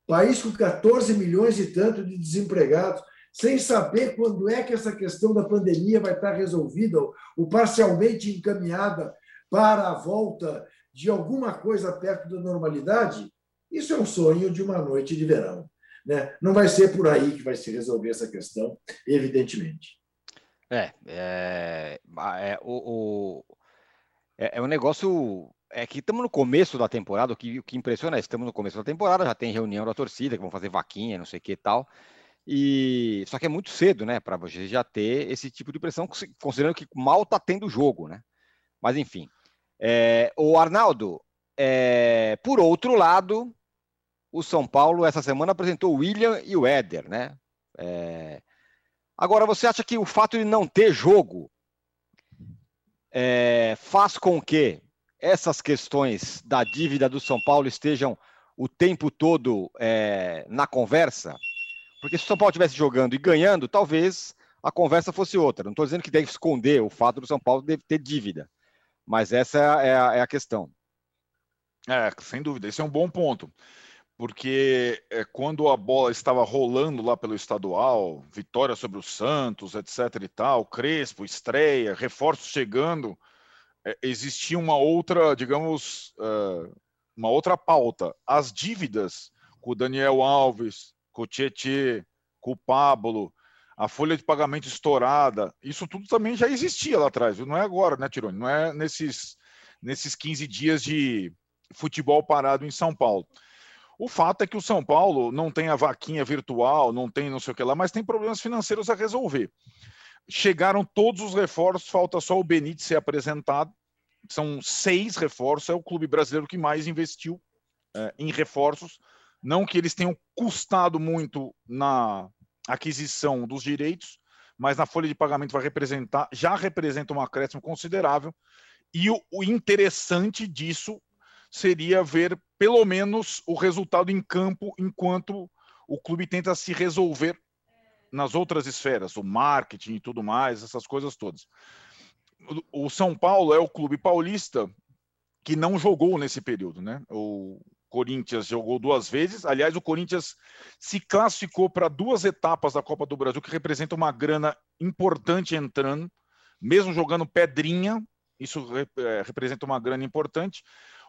país com 14 milhões e tanto de desempregados, sem saber quando é que essa questão da pandemia vai estar resolvida ou parcialmente encaminhada para a volta de alguma coisa perto da normalidade, isso é um sonho de uma noite de verão. Né? Não vai ser por aí que vai se resolver essa questão, evidentemente. É, é, é o, o é, é, um negócio. É que estamos no começo da temporada, o que, o que impressiona é estamos no começo da temporada, já tem reunião da torcida, que vão fazer vaquinha, não sei o que e tal. E só que é muito cedo, né, para você já ter esse tipo de pressão, considerando que mal está tendo jogo, né? Mas enfim, é, o Arnaldo, é, por outro lado, o São Paulo essa semana apresentou o William e o Éder, né? É, agora, você acha que o fato de não ter jogo é, faz com que essas questões da dívida do São Paulo estejam o tempo todo é, na conversa? Porque se o São Paulo estivesse jogando e ganhando, talvez a conversa fosse outra. Não estou dizendo que deve esconder o fato do São Paulo deve ter dívida, mas essa é a, é a questão. É, sem dúvida, esse é um bom ponto. Porque é, quando a bola estava rolando lá pelo estadual, vitória sobre o Santos, etc. e tal, Crespo, estreia, reforços chegando, é, existia uma outra, digamos, uh, uma outra pauta. As dívidas com o Daniel Alves, com o Tietê, com o Pablo, a folha de pagamento estourada, isso tudo também já existia lá atrás, não é agora, né, Tironi? Não é nesses, nesses 15 dias de futebol parado em São Paulo. O fato é que o São Paulo não tem a vaquinha virtual, não tem não sei o que lá, mas tem problemas financeiros a resolver. Chegaram todos os reforços, falta só o Benítez ser apresentado. São seis reforços, é o clube brasileiro que mais investiu é, em reforços não que eles tenham custado muito na aquisição dos direitos, mas na folha de pagamento vai representar, já representa um acréscimo considerável. E o, o interessante disso seria ver pelo menos o resultado em campo enquanto o clube tenta se resolver nas outras esferas, o marketing e tudo mais, essas coisas todas. O São Paulo é o clube paulista que não jogou nesse período, né? O, Corinthians jogou duas vezes. Aliás, o Corinthians se classificou para duas etapas da Copa do Brasil, que representa uma grana importante entrando, mesmo jogando pedrinha. Isso é, representa uma grana importante.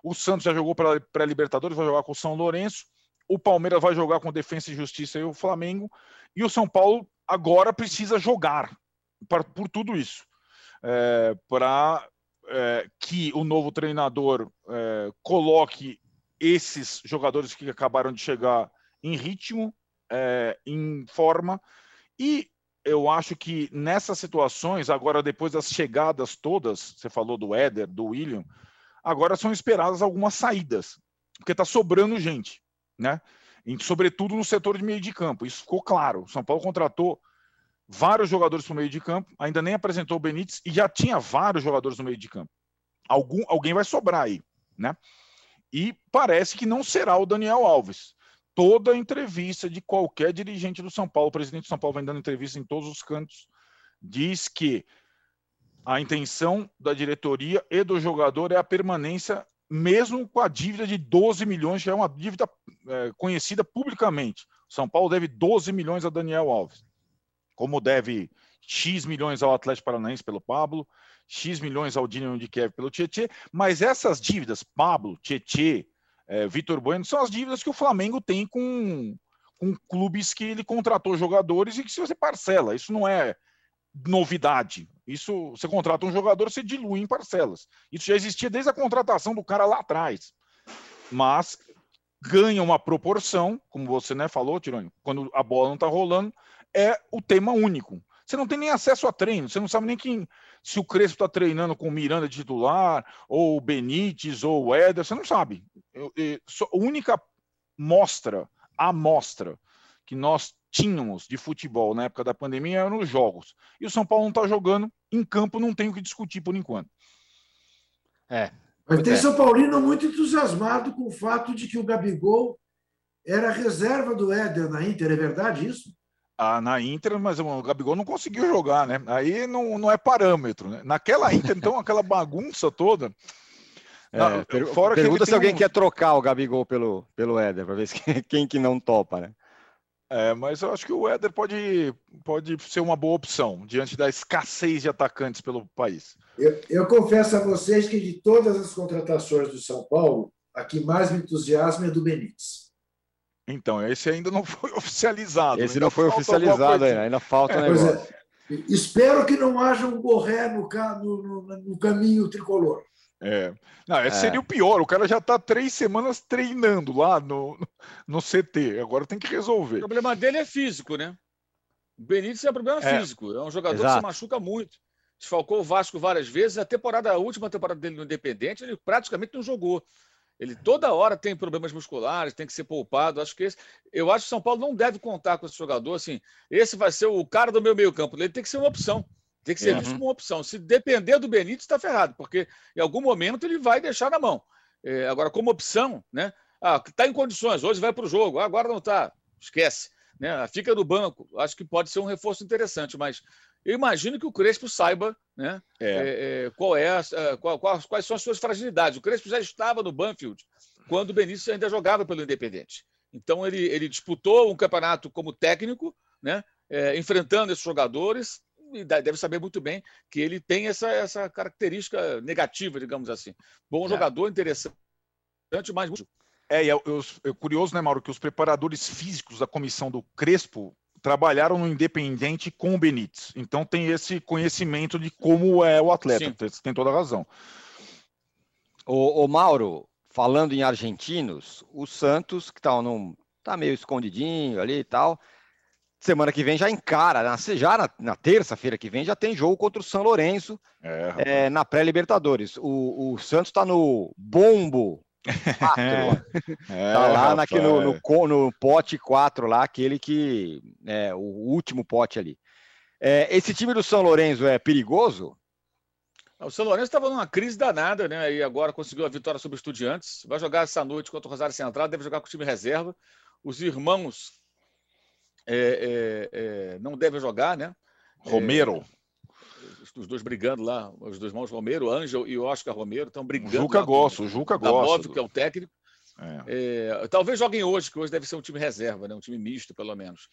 O Santos já jogou para a Libertadores, vai jogar com o São Lourenço. O Palmeiras vai jogar com Defesa e Justiça e o Flamengo. E o São Paulo agora precisa jogar pra, por tudo isso. É, para é, que o novo treinador é, coloque esses jogadores que acabaram de chegar em ritmo, é, em forma, e eu acho que nessas situações, agora depois das chegadas todas, você falou do Éder, do William, agora são esperadas algumas saídas, porque está sobrando gente, né? E, sobretudo no setor de meio de campo. Isso ficou claro. São Paulo contratou vários jogadores para o meio de campo, ainda nem apresentou o Benítez e já tinha vários jogadores no meio de campo. Algum, alguém vai sobrar aí, né? E parece que não será o Daniel Alves toda entrevista de qualquer dirigente do São Paulo, o presidente do São Paulo vem dando entrevista em todos os cantos, diz que a intenção da diretoria e do jogador é a permanência, mesmo com a dívida de 12 milhões, que é uma dívida é, conhecida publicamente. São Paulo deve 12 milhões a Daniel Alves, como deve X milhões ao Atlético Paranaense pelo Pablo, X milhões ao Dinamo de Kiev pelo Tietê, mas essas dívidas, Pablo, Tietê, é, Vitor Bueno, são as dívidas que o Flamengo tem com, com clubes que ele contratou jogadores e que se você parcela, isso não é novidade. Isso você contrata um jogador, você dilui em parcelas. Isso já existia desde a contratação do cara lá atrás. Mas ganha uma proporção, como você né, falou, Tironi, quando a bola não está rolando, é o tema único. Você não tem nem acesso a treino, você não sabe nem quem, se o Crespo está treinando com o Miranda titular, ou o Benítez, ou o Éder, você não sabe. Eu, eu, a única mostra, amostra que nós tínhamos de futebol na época da pandemia eram os jogos. E o São Paulo não está jogando, em campo não tem o que discutir por enquanto. É. Mas tem é. São Paulino muito entusiasmado com o fato de que o Gabigol era reserva do Éder na Inter, é verdade isso? Ah, na Inter, mas o Gabigol não conseguiu jogar, né? Aí não, não é parâmetro, né? Naquela Inter, então, aquela bagunça toda. É, per fora pergunta se alguém um... quer trocar o Gabigol pelo, pelo Éder, para ver se, quem que não topa, né? É, mas eu acho que o Éder pode, pode ser uma boa opção diante da escassez de atacantes pelo país. Eu, eu confesso a vocês que de todas as contratações do São Paulo, a que mais me entusiasma é do Benítez. Então, esse ainda não foi oficializado. Esse não foi oficializado ainda, ainda falta é, negócio. É, espero que não haja um borré no, no, no caminho tricolor. É. Não, esse é. seria o pior. O cara já está três semanas treinando lá no, no CT. Agora tem que resolver. O problema dele é físico, né? O Benítez é um problema é. físico. É um jogador Exato. que se machuca muito. Desfalcou o Vasco várias vezes. A temporada, a última temporada dele no Independente, ele praticamente não jogou. Ele toda hora tem problemas musculares, tem que ser poupado. Acho que esse, eu acho que o São Paulo não deve contar com esse jogador assim. Esse vai ser o cara do meu meio-campo. Ele tem que ser uma opção. Tem que ser uhum. visto como uma opção. Se depender do Benítez, está ferrado, porque em algum momento ele vai deixar na mão. É, agora, como opção, né? Ah, está em condições, hoje vai para o jogo, agora não está. Esquece. Né? Fica no banco. Acho que pode ser um reforço interessante, mas eu imagino que o Crespo saiba né, é. É, é qual é a, qual, quais, são as suas fragilidades. O Crespo já estava no Banfield quando o Benício ainda jogava pelo Independente. Então ele, ele disputou um campeonato como técnico, né, é, enfrentando esses jogadores, e deve saber muito bem que ele tem essa, essa característica negativa, digamos assim. Bom é. jogador, interessante, mas muito. É, e é, é, curioso, né, Mauro, que os preparadores físicos da comissão do Crespo trabalharam no Independente com o Benítez. Então tem esse conhecimento de como é o atleta. Sim. Você tem toda a razão. O, o, Mauro, falando em argentinos, o Santos, que tá, num, tá meio escondidinho ali e tal, semana que vem já encara, na, já na, na terça-feira que vem já tem jogo contra o São Lourenço é, é, na pré-Libertadores. O, o Santos está no bombo 4. É, tá lá naquele, no, no, no, pote 4 lá, aquele que é o último pote ali. É, esse time do São Lourenço é perigoso? O São Lourenço estava numa crise danada, né? E agora conseguiu a vitória sobre o Estudiantes. Vai jogar essa noite contra o Rosário Central, deve jogar com o time reserva. Os irmãos é, é, é não devem jogar, né? Romero os dois brigando lá, os dois irmãos Romero, Ângel e Oscar Romero, estão brigando. O Juca gosta, o Juca gosta. que é o técnico. É. É, talvez joguem hoje, que hoje deve ser um time reserva, né? um time misto, pelo menos.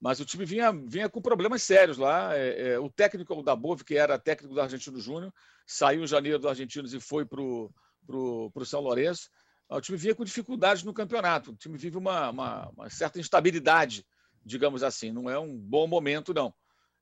Mas o time vinha, vinha com problemas sérios lá. É, é o técnico o Dabov, que era técnico do Argentino Júnior, saiu em janeiro do Argentinos e foi para o São Lourenço. O time vinha com dificuldades no campeonato. O time vive uma, uma, uma certa instabilidade, digamos assim. Não é um bom momento, não.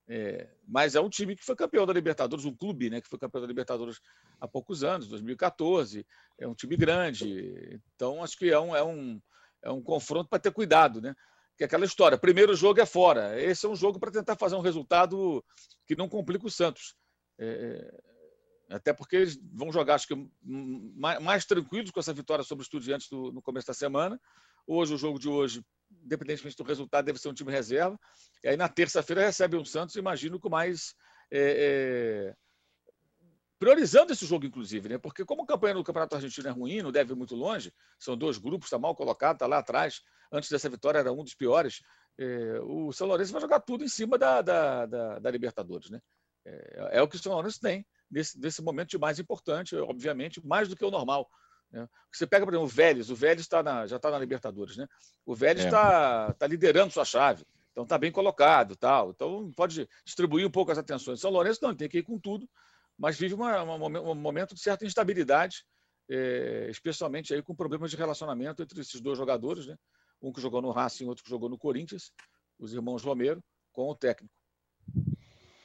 É, mas é um time que foi campeão da Libertadores, um clube né, que foi campeão da Libertadores há poucos anos, 2014. É um time grande. Então, acho que é um, é um, é um confronto para ter cuidado. Né? que é aquela história. Primeiro jogo é fora. Esse é um jogo para tentar fazer um resultado que não complica o Santos. É, é, até porque eles vão jogar, acho que, mais, mais tranquilos com essa vitória sobre os estudiantes no começo da semana. Hoje, o jogo de hoje, independentemente do resultado, deve ser um time reserva. E aí, na terça-feira, recebe um Santos, imagino, com mais. É, é, priorizando esse jogo, inclusive, né? Porque como a campanha do Campeonato Argentino é ruim, não deve ir muito longe, são dois grupos, está mal colocado, está lá atrás. Antes dessa vitória era um dos piores. É, o São Lourenço vai jogar tudo em cima da, da, da, da Libertadores, né? É, é, o que o São Lourenço tem nesse, nesse momento de mais importante, obviamente, mais do que o normal. Né? Você pega, por exemplo, o Vélez, o Vélez tá na, já está na Libertadores, né? O Vélez está é. tá liderando sua chave, então está bem colocado, tal. Então pode distribuir um pouco as atenções. São Lourenço não, tem que ir com tudo, mas vive uma, uma, um momento de certa instabilidade, é, especialmente aí com problemas de relacionamento entre esses dois jogadores, né? Um que jogou no Racing, outro que jogou no Corinthians, os irmãos Romero, com o técnico.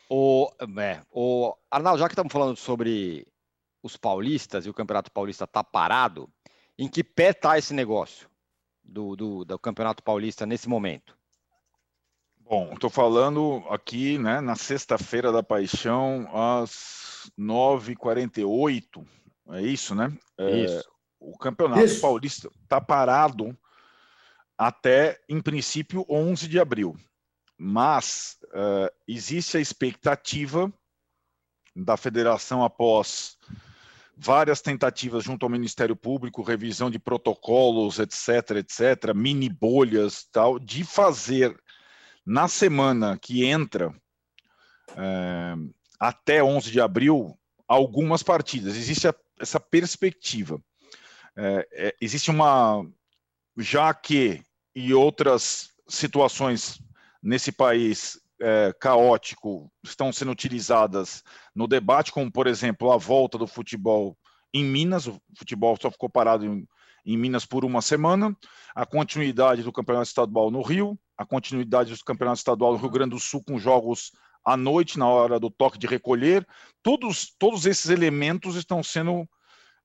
O, é, o Arnaldo, já que estamos falando sobre os paulistas e o Campeonato Paulista está parado, em que pé está esse negócio do, do, do, Campeonato Paulista nesse momento? Bom, estou falando aqui né, na sexta-feira da Paixão, às 9h48, é isso, né? É, isso. O Campeonato isso. Paulista está parado até, em princípio, 11 de abril. Mas uh, existe a expectativa da federação após várias tentativas junto ao Ministério Público, revisão de protocolos, etc, etc, mini bolhas, tal, de fazer na semana que entra é, até 11 de abril algumas partidas. Existe a, essa perspectiva. É, é, existe uma já que e outras situações nesse país é, caótico estão sendo utilizadas no debate, como, por exemplo, a volta do futebol em Minas, o futebol só ficou parado em, em Minas por uma semana, a continuidade do campeonato estadual no Rio, a continuidade do campeonato estadual no Rio Grande do Sul com jogos à noite, na hora do toque de recolher, todos, todos esses elementos estão sendo,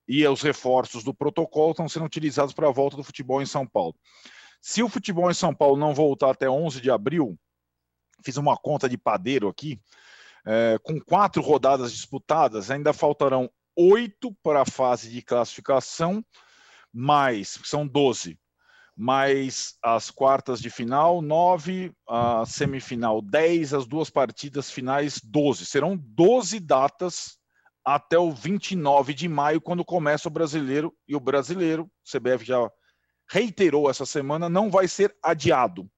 e os reforços do protocolo estão sendo utilizados para a volta do futebol em São Paulo. Se o futebol em São Paulo não voltar até 11 de abril, fiz uma conta de padeiro aqui, é, com quatro rodadas disputadas, ainda faltarão oito para a fase de classificação, mais, são doze, mais as quartas de final, nove, a semifinal, dez, as duas partidas finais, doze. Serão doze datas até o 29 de maio, quando começa o brasileiro, e o brasileiro, o CBF já reiterou essa semana, não vai ser adiado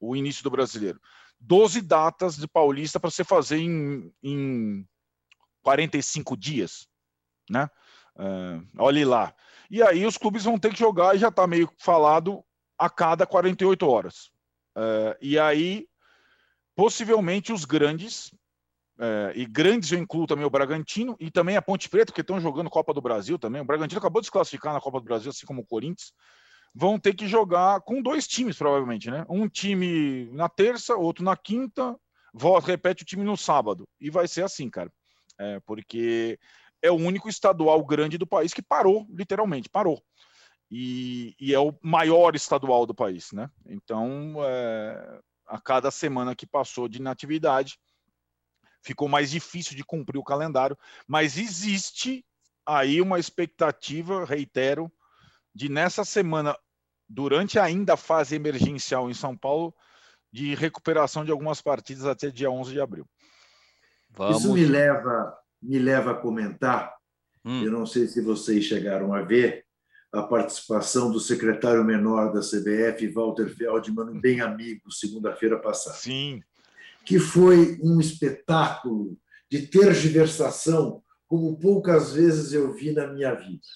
o início do brasileiro. 12 datas de Paulista para você fazer em, em 45 dias, né? Uh, olhe lá. E aí os clubes vão ter que jogar, e já está meio falado, a cada 48 horas. Uh, e aí, possivelmente, os grandes, uh, e grandes eu incluo também o Bragantino, e também a Ponte Preta, que estão jogando Copa do Brasil também. O Bragantino acabou de se classificar na Copa do Brasil, assim como o Corinthians vão ter que jogar com dois times, provavelmente, né? Um time na terça, outro na quinta, volta, repete o time no sábado. E vai ser assim, cara. É, porque é o único estadual grande do país que parou, literalmente, parou. E, e é o maior estadual do país, né? Então, é, a cada semana que passou de inatividade, ficou mais difícil de cumprir o calendário, mas existe aí uma expectativa, reitero, de nessa semana, durante ainda a fase emergencial em São Paulo, de recuperação de algumas partidas até dia 11 de abril. Vamos. Isso me leva, me leva a comentar, hum. eu não sei se vocês chegaram a ver, a participação do secretário menor da CBF, Walter Feldman, bem amigo, segunda-feira passada. Sim. Que foi um espetáculo de tergiversação como poucas vezes eu vi na minha vida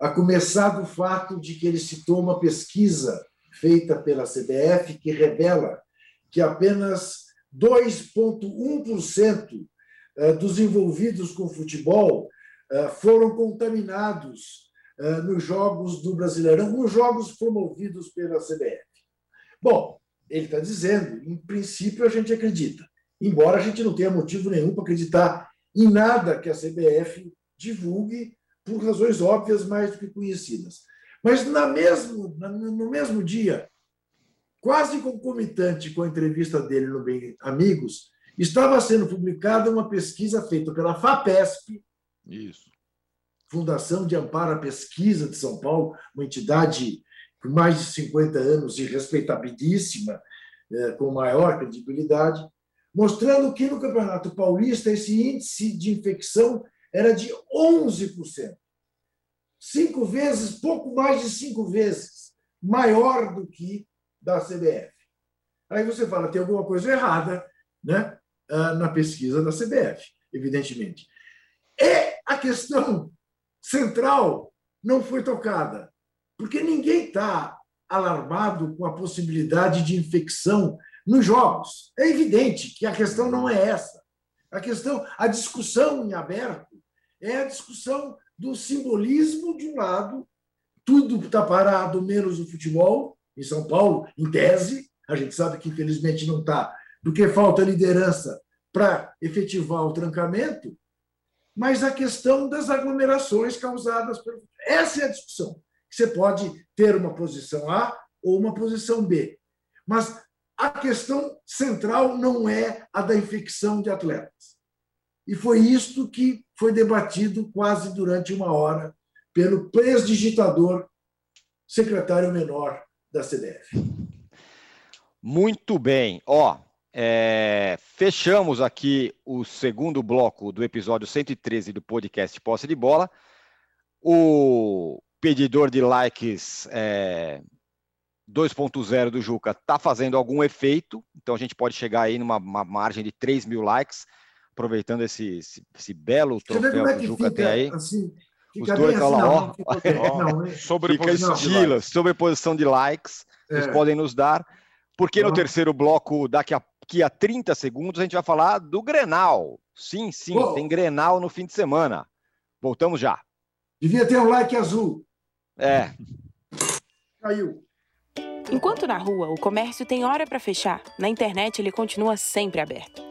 a começar do fato de que ele citou uma pesquisa feita pela CBF que revela que apenas 2,1% eh, dos envolvidos com futebol eh, foram contaminados eh, nos jogos do Brasileirão, nos jogos promovidos pela CBF. Bom, ele está dizendo, em princípio a gente acredita, embora a gente não tenha motivo nenhum para acreditar em nada que a CBF divulgue por razões óbvias mais do que conhecidas. Mas na mesmo, no mesmo dia, quase concomitante com a entrevista dele no Bem Amigos, estava sendo publicada uma pesquisa feita pela FAPESP, Isso. Fundação de Amparo à Pesquisa de São Paulo, uma entidade com mais de 50 anos e respeitabilíssima, é, com maior credibilidade, mostrando que no Campeonato Paulista esse índice de infecção era de 11%. Cinco vezes, pouco mais de cinco vezes, maior do que da CBF. Aí você fala, tem alguma coisa errada né, ah, na pesquisa da CBF, evidentemente. E a questão central não foi tocada, porque ninguém está alarmado com a possibilidade de infecção nos jogos. É evidente que a questão não é essa. A questão, a discussão em aberto é a discussão do simbolismo de um lado, tudo está parado, menos o futebol, em São Paulo, em tese, a gente sabe que infelizmente não está, porque falta liderança para efetivar o trancamento, mas a questão das aglomerações causadas pelo. Essa é a discussão. Você pode ter uma posição A ou uma posição B. Mas a questão central não é a da infecção de atletas. E foi isto que foi debatido quase durante uma hora pelo prestidigitador secretário menor da CBF. Muito bem. Ó, é, fechamos aqui o segundo bloco do episódio 113 do podcast Posse de Bola. O pedidor de likes é, 2.0 do Juca está fazendo algum efeito, então a gente pode chegar aí numa margem de 3 mil likes, aproveitando esse, esse, esse belo troféu é que o Juca fica, tem aí. Assim, Os dois estão lá, ó. Não. Sobreposição, fica sobreposição de likes, é. vocês podem nos dar. Porque no terceiro bloco, daqui a, daqui a 30 segundos, a gente vai falar do Grenal. Sim, sim, oh. tem Grenal no fim de semana. Voltamos já. Devia ter um like azul. É. Caiu. Enquanto na rua o comércio tem hora para fechar, na internet ele continua sempre aberto.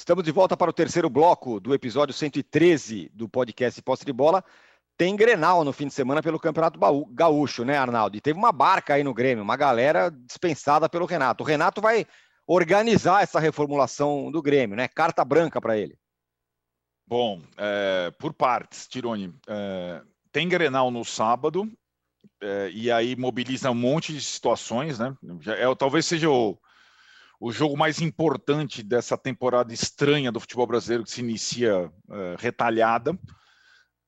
Estamos de volta para o terceiro bloco do episódio 113 do podcast Posse de Bola. Tem Grenal no fim de semana pelo Campeonato Gaúcho, né, Arnaldo? E teve uma barca aí no Grêmio, uma galera dispensada pelo Renato. O Renato vai organizar essa reformulação do Grêmio, né? Carta branca para ele. Bom, é, por partes, Tirone. É, tem Grenal no sábado, é, e aí mobiliza um monte de situações, né? É, talvez seja o, o jogo mais importante dessa temporada estranha do futebol brasileiro que se inicia é, retalhada.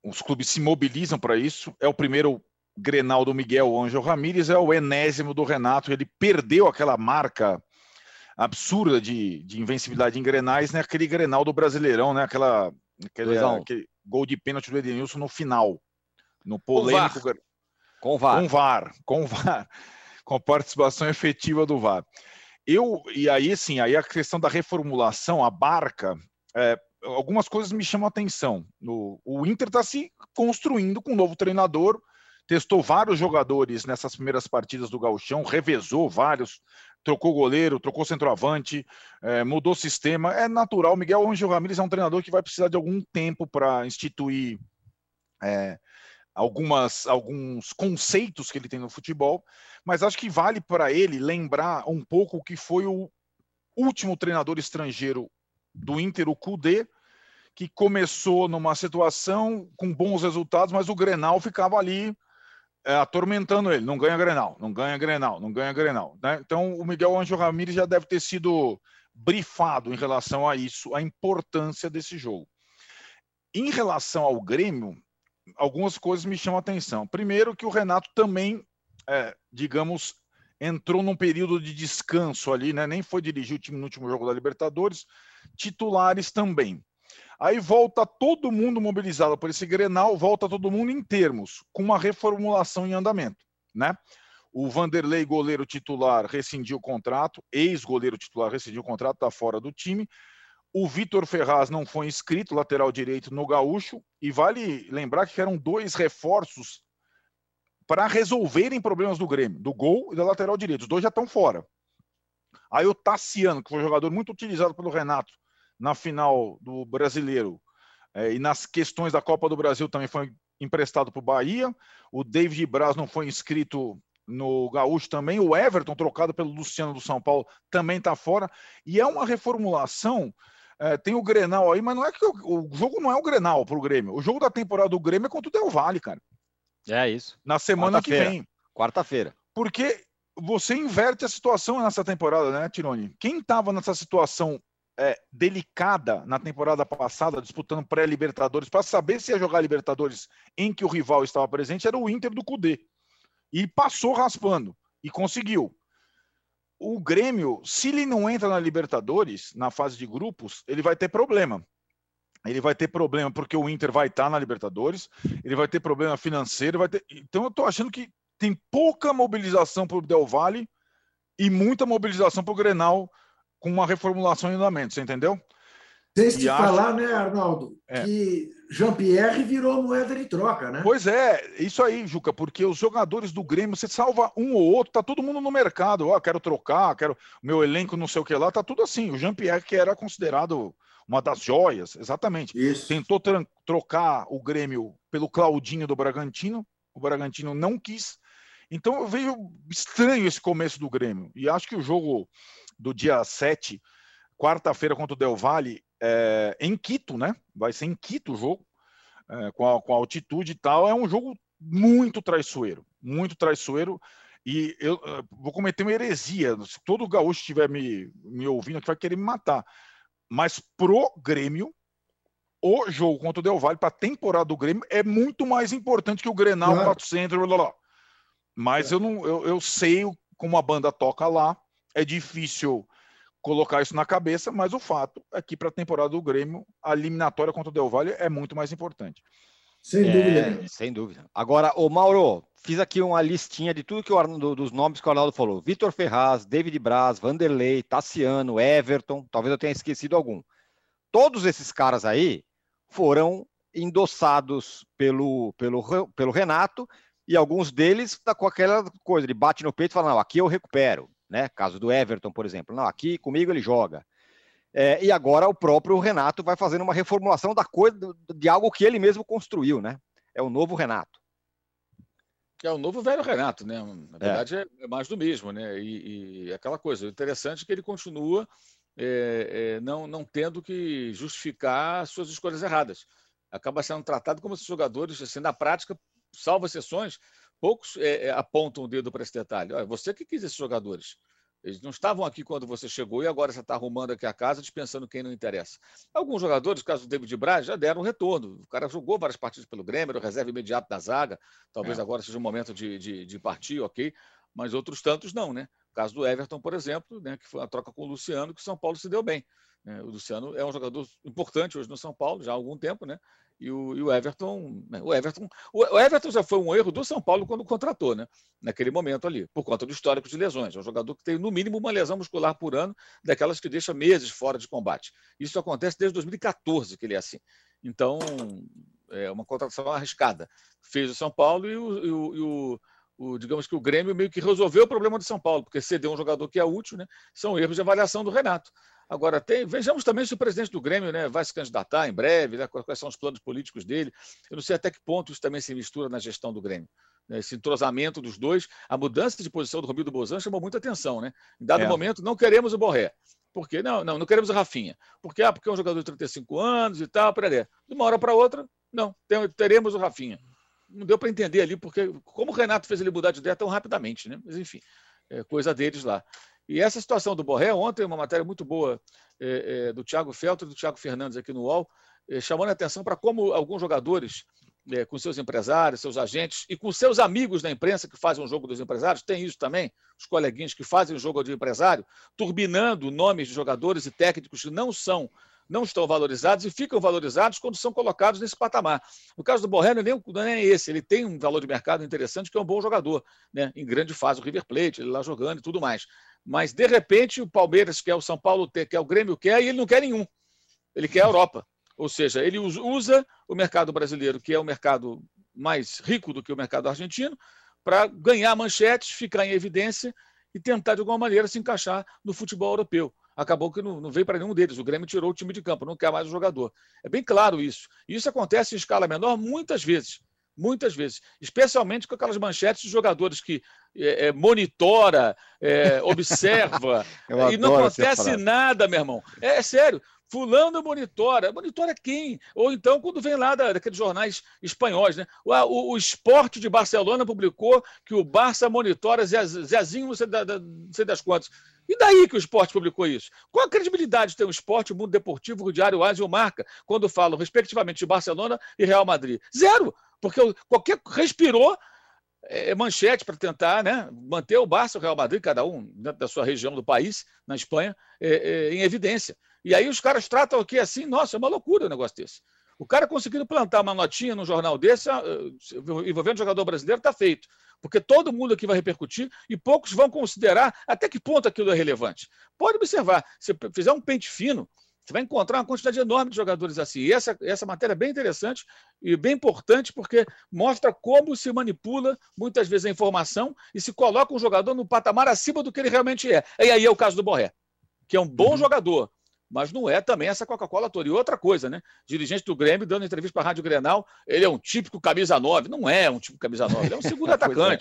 Os clubes se mobilizam para isso. É o primeiro Grenal do Miguel Ângelo Ramírez, é o enésimo do Renato. Ele perdeu aquela marca absurda de, de invencibilidade em Grenais, né? Aquele Grenal do Brasileirão, né? Aquela, aquele, aquele gol de pênalti do Edenilson no final, no polêmico. Com VAR. Com VAR. Com VAR. Com participação efetiva do VAR. Eu, e aí, assim, aí a questão da reformulação, a barca, é, algumas coisas me chamam a atenção. No, o Inter está se construindo com um novo treinador, testou vários jogadores nessas primeiras partidas do Gauchão, revezou vários, trocou goleiro, trocou centroavante, é, mudou sistema. É natural. Miguel Angel Ramírez é um treinador que vai precisar de algum tempo para instituir é, algumas, alguns conceitos que ele tem no futebol mas acho que vale para ele lembrar um pouco o que foi o último treinador estrangeiro do Inter, o Cudê, que começou numa situação com bons resultados, mas o Grenal ficava ali é, atormentando ele. Não ganha Grenal, não ganha Grenal, não ganha Grenal. Né? Então o Miguel Angel Ramírez já deve ter sido brifado em relação a isso, a importância desse jogo. Em relação ao Grêmio, algumas coisas me chamam a atenção. Primeiro, que o Renato também é, digamos, entrou num período de descanso ali, né? Nem foi dirigir o time no último jogo da Libertadores, titulares também. Aí volta todo mundo mobilizado por esse Grenal, volta todo mundo em termos, com uma reformulação em andamento, né? O Vanderlei, goleiro titular, rescindiu o contrato. Ex-goleiro titular rescindiu o contrato, está fora do time. O Vitor Ferraz não foi inscrito, lateral direito no Gaúcho. E vale lembrar que eram dois reforços para resolverem problemas do Grêmio, do gol e da lateral direito. Os dois já estão fora. Aí o Tassiano, que foi um jogador muito utilizado pelo Renato na final do Brasileiro é, e nas questões da Copa do Brasil também foi emprestado para o Bahia. O David Braz não foi inscrito no Gaúcho também. O Everton, trocado pelo Luciano do São Paulo, também está fora. E é uma reformulação. É, tem o Grenal aí, mas não é que o, o jogo não é o Grenal para o Grêmio. O jogo da temporada do Grêmio é contra o Del Valle, cara. É isso. Na semana que vem. Quarta-feira. Porque você inverte a situação nessa temporada, né, Tironi? Quem estava nessa situação é, delicada na temporada passada, disputando pré-Libertadores, para saber se ia jogar Libertadores em que o rival estava presente, era o Inter do Cudê. E passou raspando. E conseguiu. O Grêmio, se ele não entra na Libertadores, na fase de grupos, ele vai ter problema. Ele vai ter problema porque o Inter vai estar na Libertadores, ele vai ter problema financeiro, vai ter... Então eu estou achando que tem pouca mobilização para o Del Valle e muita mobilização para o Grenal com uma reformulação em andamento, você entendeu? Tem que acho... falar, né, Arnaldo, é. que Jean-Pierre virou moeda de troca, né? Pois é, isso aí, Juca, porque os jogadores do Grêmio, você salva um ou outro, tá todo mundo no mercado, ó, oh, quero trocar, quero meu elenco não sei o que lá, tá tudo assim. O Jean-Pierre que era considerado uma das joias, exatamente. Isso. Tentou trocar o Grêmio pelo Claudinho do Bragantino, o Bragantino não quis. Então eu vejo estranho esse começo do Grêmio. E acho que o jogo do dia 7, quarta-feira contra o Del Valle, é, em Quito, né? Vai ser em Quito o jogo, é, com, a, com a altitude e tal. É um jogo muito traiçoeiro, muito traiçoeiro. E eu uh, vou cometer uma heresia. Se todo gaúcho estiver me, me ouvindo aqui, vai querer me matar. Mas pro Grêmio, o jogo contra o Del Valle, para a temporada do Grêmio, é muito mais importante que o Grenal claro. 400, blá, blá, blá. Mas é. eu, não, eu, eu sei como a banda toca lá, é difícil colocar isso na cabeça, mas o fato é que para a temporada do Grêmio, a eliminatória contra o Del Valle é muito mais importante. Sem é, dúvida. Sem dúvida. Agora, o Mauro, fiz aqui uma listinha de tudo que o Arnaldo, dos nomes que o Arnaldo falou. Vitor Ferraz, David Braz, Vanderlei, Tassiano, Everton, talvez eu tenha esquecido algum. Todos esses caras aí foram endossados pelo, pelo, pelo Renato e alguns deles tá com aquela coisa, ele bate no peito e fala, não, aqui eu recupero né? Caso do Everton, por exemplo. Não, aqui comigo ele joga. É, e agora o próprio Renato vai fazendo uma reformulação da coisa de algo que ele mesmo construiu, né? É o novo Renato. É o novo velho Renato, né? Na é. verdade é, é mais do mesmo, né? E, e aquela coisa, o interessante é que ele continua é, é, não, não tendo que justificar suas escolhas erradas. Acaba sendo tratado como se os jogadores, assim, na prática, salvo exceções, poucos é, apontam o dedo para esse detalhe. Olha, você que quis esses jogadores. Eles não estavam aqui quando você chegou e agora você está arrumando aqui a casa, dispensando quem não interessa. Alguns jogadores, caso do David Braz, já deram um retorno. O cara jogou várias partidas pelo Grêmio, reserva imediato da zaga. Talvez é. agora seja o momento de, de, de, partir, ok. Mas outros tantos não, né? O caso do Everton, por exemplo, né, que foi uma troca com o Luciano, que o São Paulo se deu bem. Né? O Luciano é um jogador importante hoje no São Paulo, já há algum tempo, né? E o, e o Everton, né, o Everton, o Everton já foi um erro do São Paulo quando contratou, né? Naquele momento ali, por conta do histórico de lesões. É um jogador que tem no mínimo uma lesão muscular por ano, daquelas que deixa meses fora de combate. Isso acontece desde 2014 que ele é assim. Então, é uma contratação arriscada. Fez o São Paulo e o, e o, e o o, digamos que o Grêmio meio que resolveu o problema do São Paulo, porque cedeu um jogador que é útil, né? São erros de avaliação do Renato. Agora, tem, vejamos também se o presidente do Grêmio né, vai se candidatar em breve, né, quais são os planos políticos dele. Eu não sei até que ponto isso também se mistura na gestão do Grêmio. Né, esse entrosamento dos dois, a mudança de posição do Romildo Bozan chamou muita atenção. Né? Em dado é. momento, não queremos o Borré. Por quê? Não, não, não queremos o Rafinha. Por quê? Ah, porque é um jogador de 35 anos e tal, para De uma hora para outra, não, teremos o Rafinha. Não deu para entender ali, porque como o Renato fez ele mudar de ideia tão rapidamente, né? Mas enfim, é coisa deles lá. E essa situação do Borré, ontem, uma matéria muito boa é, é, do Thiago Feltro e do Thiago Fernandes aqui no UOL, é, chamando a atenção para como alguns jogadores, é, com seus empresários, seus agentes e com seus amigos da imprensa que fazem o jogo dos empresários, tem isso também, os coleguinhas que fazem o jogo de empresário, turbinando nomes de jogadores e técnicos que não são não estão valorizados e ficam valorizados quando são colocados nesse patamar. No caso do Borré, não é, nem, é esse, ele tem um valor de mercado interessante, que é um bom jogador, né? em grande fase, o River Plate, ele lá jogando e tudo mais. Mas, de repente, o Palmeiras quer, o São Paulo quer, o Grêmio quer, e ele não quer nenhum. Ele quer a Europa. Ou seja, ele usa o mercado brasileiro, que é o mercado mais rico do que o mercado argentino, para ganhar manchetes, ficar em evidência e tentar, de alguma maneira, se encaixar no futebol europeu acabou que não, não veio para nenhum deles. O Grêmio tirou o time de campo, não quer mais o jogador. É bem claro isso. E isso acontece em escala menor muitas vezes. Muitas vezes, especialmente com aquelas manchetes de jogadores que é, é, monitora, é, observa, e não acontece nada, meu irmão. É, é, sério. Fulano monitora. Monitora quem? Ou então, quando vem lá da, daqueles jornais espanhóis, né? O, o, o, Esporte de Barcelona publicou que o Barça monitora Zezinho, não sei, da, da, não sei das quantas. E daí que o esporte publicou isso? Qual a credibilidade tem o esporte, o mundo deportivo, o Diário AS e o Marca, quando falam, respectivamente, de Barcelona e Real Madrid? Zero! Porque qualquer respirou é, manchete para tentar né, manter o Barça o Real Madrid, cada um dentro da sua região do país, na Espanha, é, é, em evidência. E aí os caras tratam aqui assim, nossa, é uma loucura um negócio desse. O cara conseguindo plantar uma notinha no jornal desse, ah, envolvendo jogador brasileiro, está feito porque todo mundo aqui vai repercutir e poucos vão considerar até que ponto aquilo é relevante. Pode observar, se fizer um pente fino, você vai encontrar uma quantidade enorme de jogadores assim. E essa, essa matéria é bem interessante e bem importante, porque mostra como se manipula muitas vezes a informação e se coloca um jogador no patamar acima do que ele realmente é. E aí é o caso do Borré, que é um bom uhum. jogador, mas não é também essa Coca-Cola toda. E outra coisa, né? Dirigente do Grêmio dando entrevista para a Rádio Grenal, ele é um típico camisa 9. Não é um típico camisa 9, ele é um segundo é.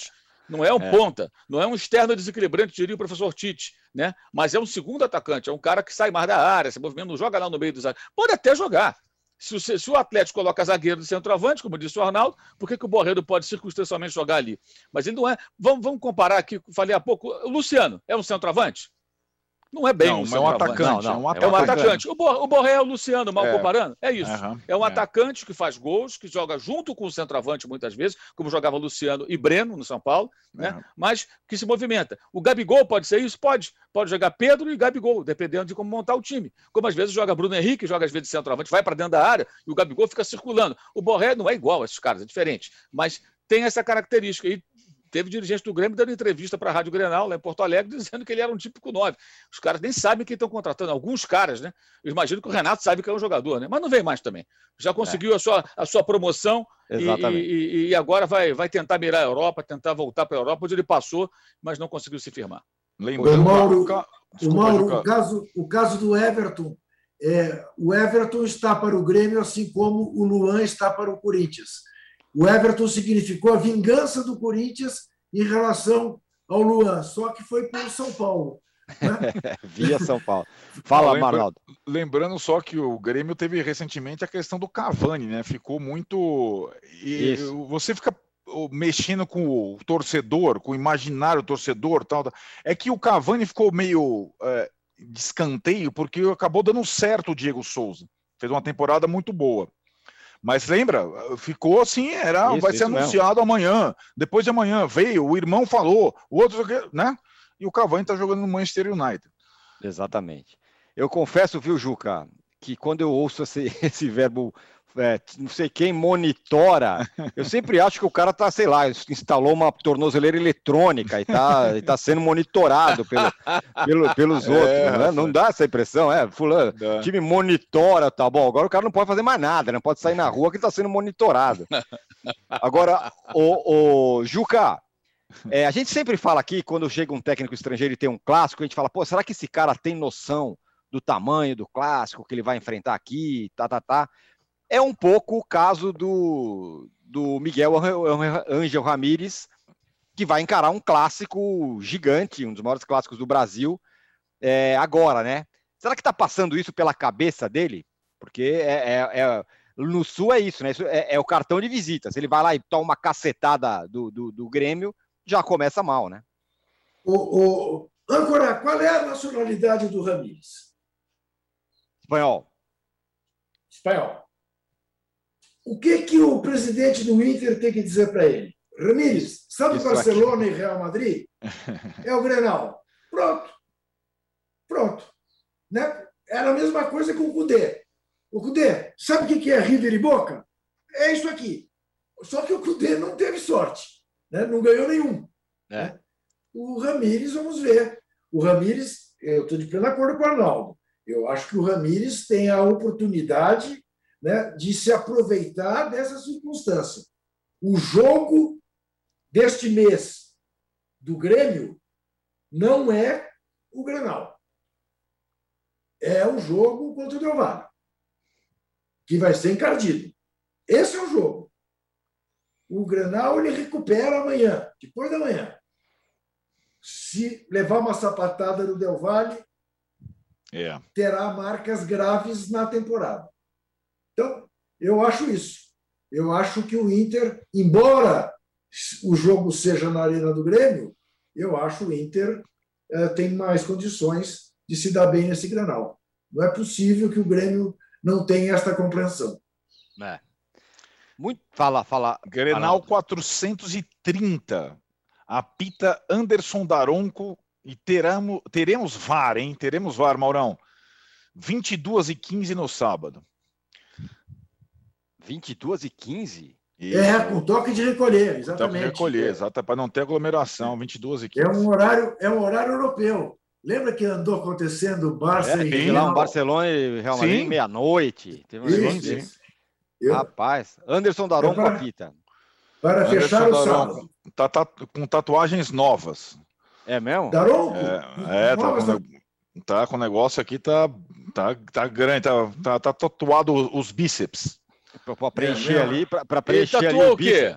Não é um é. ponta, não é um externo desequilibrante, diria o professor Tite, né? Mas é um segundo atacante, é um cara que sai mais da área, se movimenta, não joga lá no meio dos Pode até jogar. Se o, se o Atlético coloca zagueiro de centroavante, como disse o Arnaldo, por que, que o Borredo pode circunstancialmente jogar ali? Mas ele não é. Vamos, vamos comparar aqui, falei há pouco, o Luciano é um centroavante? Não é bem não, um, é um atacante. Não, não, é um atacante. É um atacante. O, Bor o Borré é o Luciano, mal é. comparando. É isso. Uhum. É um é. atacante que faz gols, que joga junto com o centroavante muitas vezes, como jogava Luciano e Breno no São Paulo, né? Uhum. mas que se movimenta. O Gabigol pode ser isso? Pode. Pode jogar Pedro e Gabigol, dependendo de como montar o time. Como às vezes joga Bruno Henrique, joga às vezes centroavante, vai para dentro da área e o Gabigol fica circulando. O Borré não é igual a esses caras, é diferente. Mas tem essa característica. E Teve dirigente do Grêmio dando entrevista para a Rádio Grenal, lá em Porto Alegre, dizendo que ele era um típico 9. Os caras nem sabem quem estão contratando. Alguns caras, né? Eu imagino que o Renato sabe que é um jogador, né? Mas não vem mais também. Já conseguiu é. a, sua, a sua promoção e, e, e, agora vai, vai tentar mirar a Europa, tentar voltar para a Europa, onde ele passou, mas não conseguiu se firmar. Lembrando, o Mauro, o, Mauro o, caso, o caso do Everton, é, o Everton está para o Grêmio, assim como o Luan está para o Corinthians. O Everton significou a vingança do Corinthians em relação ao Luan, só que foi por São Paulo. Né? Via São Paulo. Fala, Lembra, Marnaldo. Lembrando só que o Grêmio teve recentemente a questão do Cavani, né? Ficou muito. E Isso. você fica mexendo com o torcedor, com o imaginário torcedor, tal. É que o Cavani ficou meio é, de escanteio porque acabou dando certo o Diego Souza. Fez uma temporada muito boa. Mas lembra, ficou assim, era, isso, vai ser anunciado mesmo. amanhã, depois de amanhã, veio, o irmão falou, o outro, né? E o Cavani está jogando no Manchester United. Exatamente. Eu confesso, viu, Juca, que quando eu ouço esse, esse verbo é, não sei quem monitora, eu sempre acho que o cara tá, sei lá, instalou uma tornozeleira eletrônica e tá, e tá sendo monitorado pelo, pelo pelos é, outros, né? Não dá essa impressão, é, fulano, o time monitora, tá bom, agora o cara não pode fazer mais nada, não pode sair na rua que tá sendo monitorado. Agora, o, o Juca, é, a gente sempre fala aqui, quando chega um técnico estrangeiro e tem um clássico, a gente fala, pô, será que esse cara tem noção do tamanho do clássico que ele vai enfrentar aqui, tá, tá, tá é um pouco o caso do, do Miguel Angel Ramírez, que vai encarar um clássico gigante, um dos maiores clássicos do Brasil, é, agora, né? Será que está passando isso pela cabeça dele? Porque é, é, é, no Sul é isso, né? Isso é, é, o cartão de visita. Se ele vai lá e toma uma cacetada do, do, do Grêmio, já começa mal, né? O, o... Âncora, qual é a nacionalidade do Ramírez? Espanhol. Espanhol. O que, que o presidente do Inter tem que dizer para ele? Ramírez, sabe Isso Barcelona aqui. e Real Madrid? É o Grenal. Pronto. Pronto. Né? era a mesma coisa com o Cudê. O Cudê, sabe o que é River e Boca? É isso aqui. Só que o Cudê não teve sorte, né? não ganhou nenhum. É. Né? O Ramires, vamos ver. O Ramires, eu estou de pleno acordo com o Arnaldo. Eu acho que o Ramires tem a oportunidade né, de se aproveitar dessa circunstância. O jogo deste mês do Grêmio não é o Grenal. É o jogo contra o Del Valle, que vai ser encardido. Esse é o jogo. O Grenal ele recupera amanhã, depois da manhã. Se levar uma sapatada no Del Valle, é. terá marcas graves na temporada. Então, eu acho isso. Eu acho que o Inter, embora o jogo seja na Arena do Grêmio, eu acho o Inter eh, tem mais condições de se dar bem nesse Granal. Não é possível que o Grêmio não tenha esta compreensão. É. Muito, fala, fala. Grenal 430. Apita Anderson Daronco e teramos, teremos VAR, hein? Teremos VAR, Maurão. 22 e 15 no sábado. 22 e 15? É, com toque de recolher, exatamente. Toque de recolher, exato, para não ter aglomeração, 22 e 15. É um horário, é um horário europeu. Lembra que andou acontecendo Barça é, e lá um Barcelona e Real Madrid meia-noite. Rapaz, Anderson Daron é para, Pita. Para Anderson fechar o sábado. Tá, tá, com tatuagens novas. É mesmo? Daronco? É, é tá, com, tá com o negócio aqui, tá, tá, tá grande, tá, tá, tá tatuado os bíceps. Para preencher é, ali, para preencher ali o quê?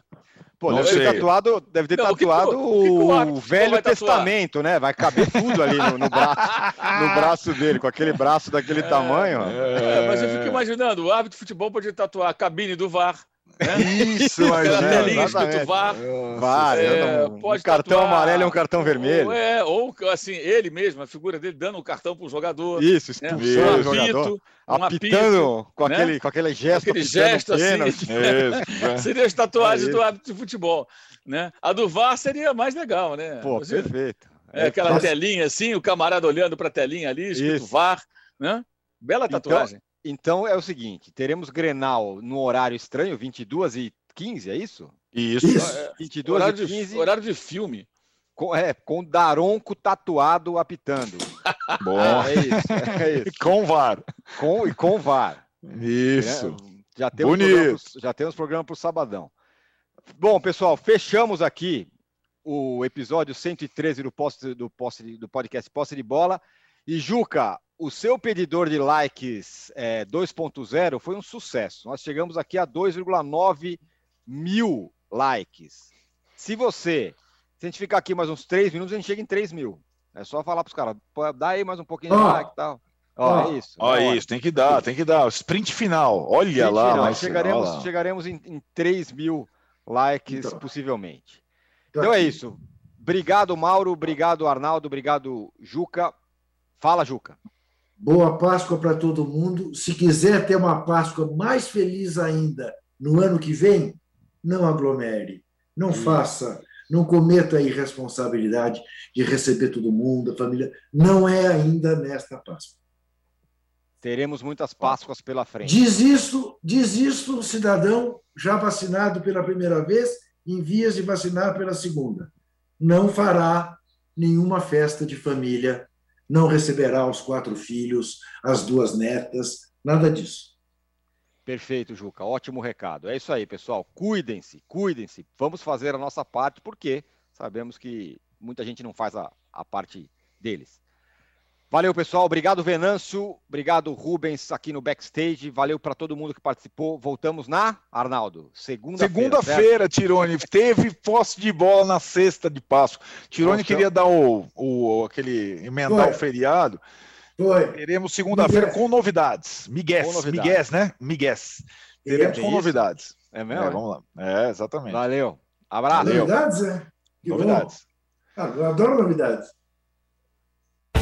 Pô, não deve sei. ter tatuado, deve ter não, tatuado o, que, o, o Velho Testamento, né? Vai caber tudo ali no, no, braço, no braço dele, com aquele braço daquele é, tamanho. É, mas eu fico imaginando, o árbitro de futebol podia tatuar a cabine do VAR. Né? Isso, é, telinha escrito VAR. VAR, é, pode um cartão tatuar, amarelo é um cartão vermelho. Ou, é, ou assim, ele mesmo, a figura dele dando o um cartão para o jogador. Isso, né? expulsando né? um o jogador. Um apitando apito, com, né? aquele, com aquele gesto. Aquele gesto assim. Isso, seria as tatuagens é do árbitro de futebol. Né? A do VAR seria mais legal, né? Pô, Você, perfeito. É, aquela telinha assim, o camarada olhando para a telinha ali, escrito Isso. VAR, né? Bela então, tatuagem. Então, então é o seguinte: teremos Grenal no horário estranho, 22 e 15, é isso? Isso. isso. 22 horário e 15. De, horário de filme. Com, é, com Daronco tatuado apitando. Bom. É, isso, é isso. com VAR. Com, e com VAR. Isso. É, já temos Bonito. Pro, já temos programa para o sabadão. Bom, pessoal, fechamos aqui o episódio 113 do, post, do, post, do podcast Posse de Bola. E Juca, o seu pedidor de likes é, 2.0 foi um sucesso. Nós chegamos aqui a 2,9 mil likes. Se você, se a gente ficar aqui mais uns 3 minutos, a gente chega em 3 mil. É só falar para os caras, dá aí mais um pouquinho de oh. like e tal. Ó, oh, é isso. Ó, é isso, tem que dar, tem que dar. Sprint final, olha Sprint lá. Final. Chegaremos, lá. chegaremos em, em 3 mil likes, então. possivelmente. Então é isso. Obrigado, Mauro. Obrigado, Arnaldo. Obrigado, Juca. Fala, Juca. Boa Páscoa para todo mundo. Se quiser ter uma Páscoa mais feliz ainda no ano que vem, não aglomere, não faça, não cometa a irresponsabilidade de receber todo mundo, a família. Não é ainda nesta Páscoa. Teremos muitas Páscoas pela frente. Diz isso, diz isso cidadão já vacinado pela primeira vez, em vias de vacinar pela segunda. Não fará nenhuma festa de família não receberá os quatro filhos, as duas netas, nada disso. Perfeito, Juca. Ótimo recado. É isso aí, pessoal. Cuidem-se, cuidem-se. Vamos fazer a nossa parte, porque sabemos que muita gente não faz a, a parte deles. Valeu, pessoal. Obrigado, Venâncio. Obrigado, Rubens, aqui no backstage. Valeu para todo mundo que participou. Voltamos na, Arnaldo, segunda-feira. Segunda-feira, Tirone. Teve posse de bola na sexta de Páscoa. Tirone queria dar o, o aquele emendar Foi. o feriado. Foi. Teremos segunda-feira com novidades. Miguel, Miguel, né? Miguel. Teremos é, com novidades. É mesmo? É, vamos lá. É, exatamente. Valeu. Abraço. Novidades, é? Que novidades. Ah, eu adoro novidades.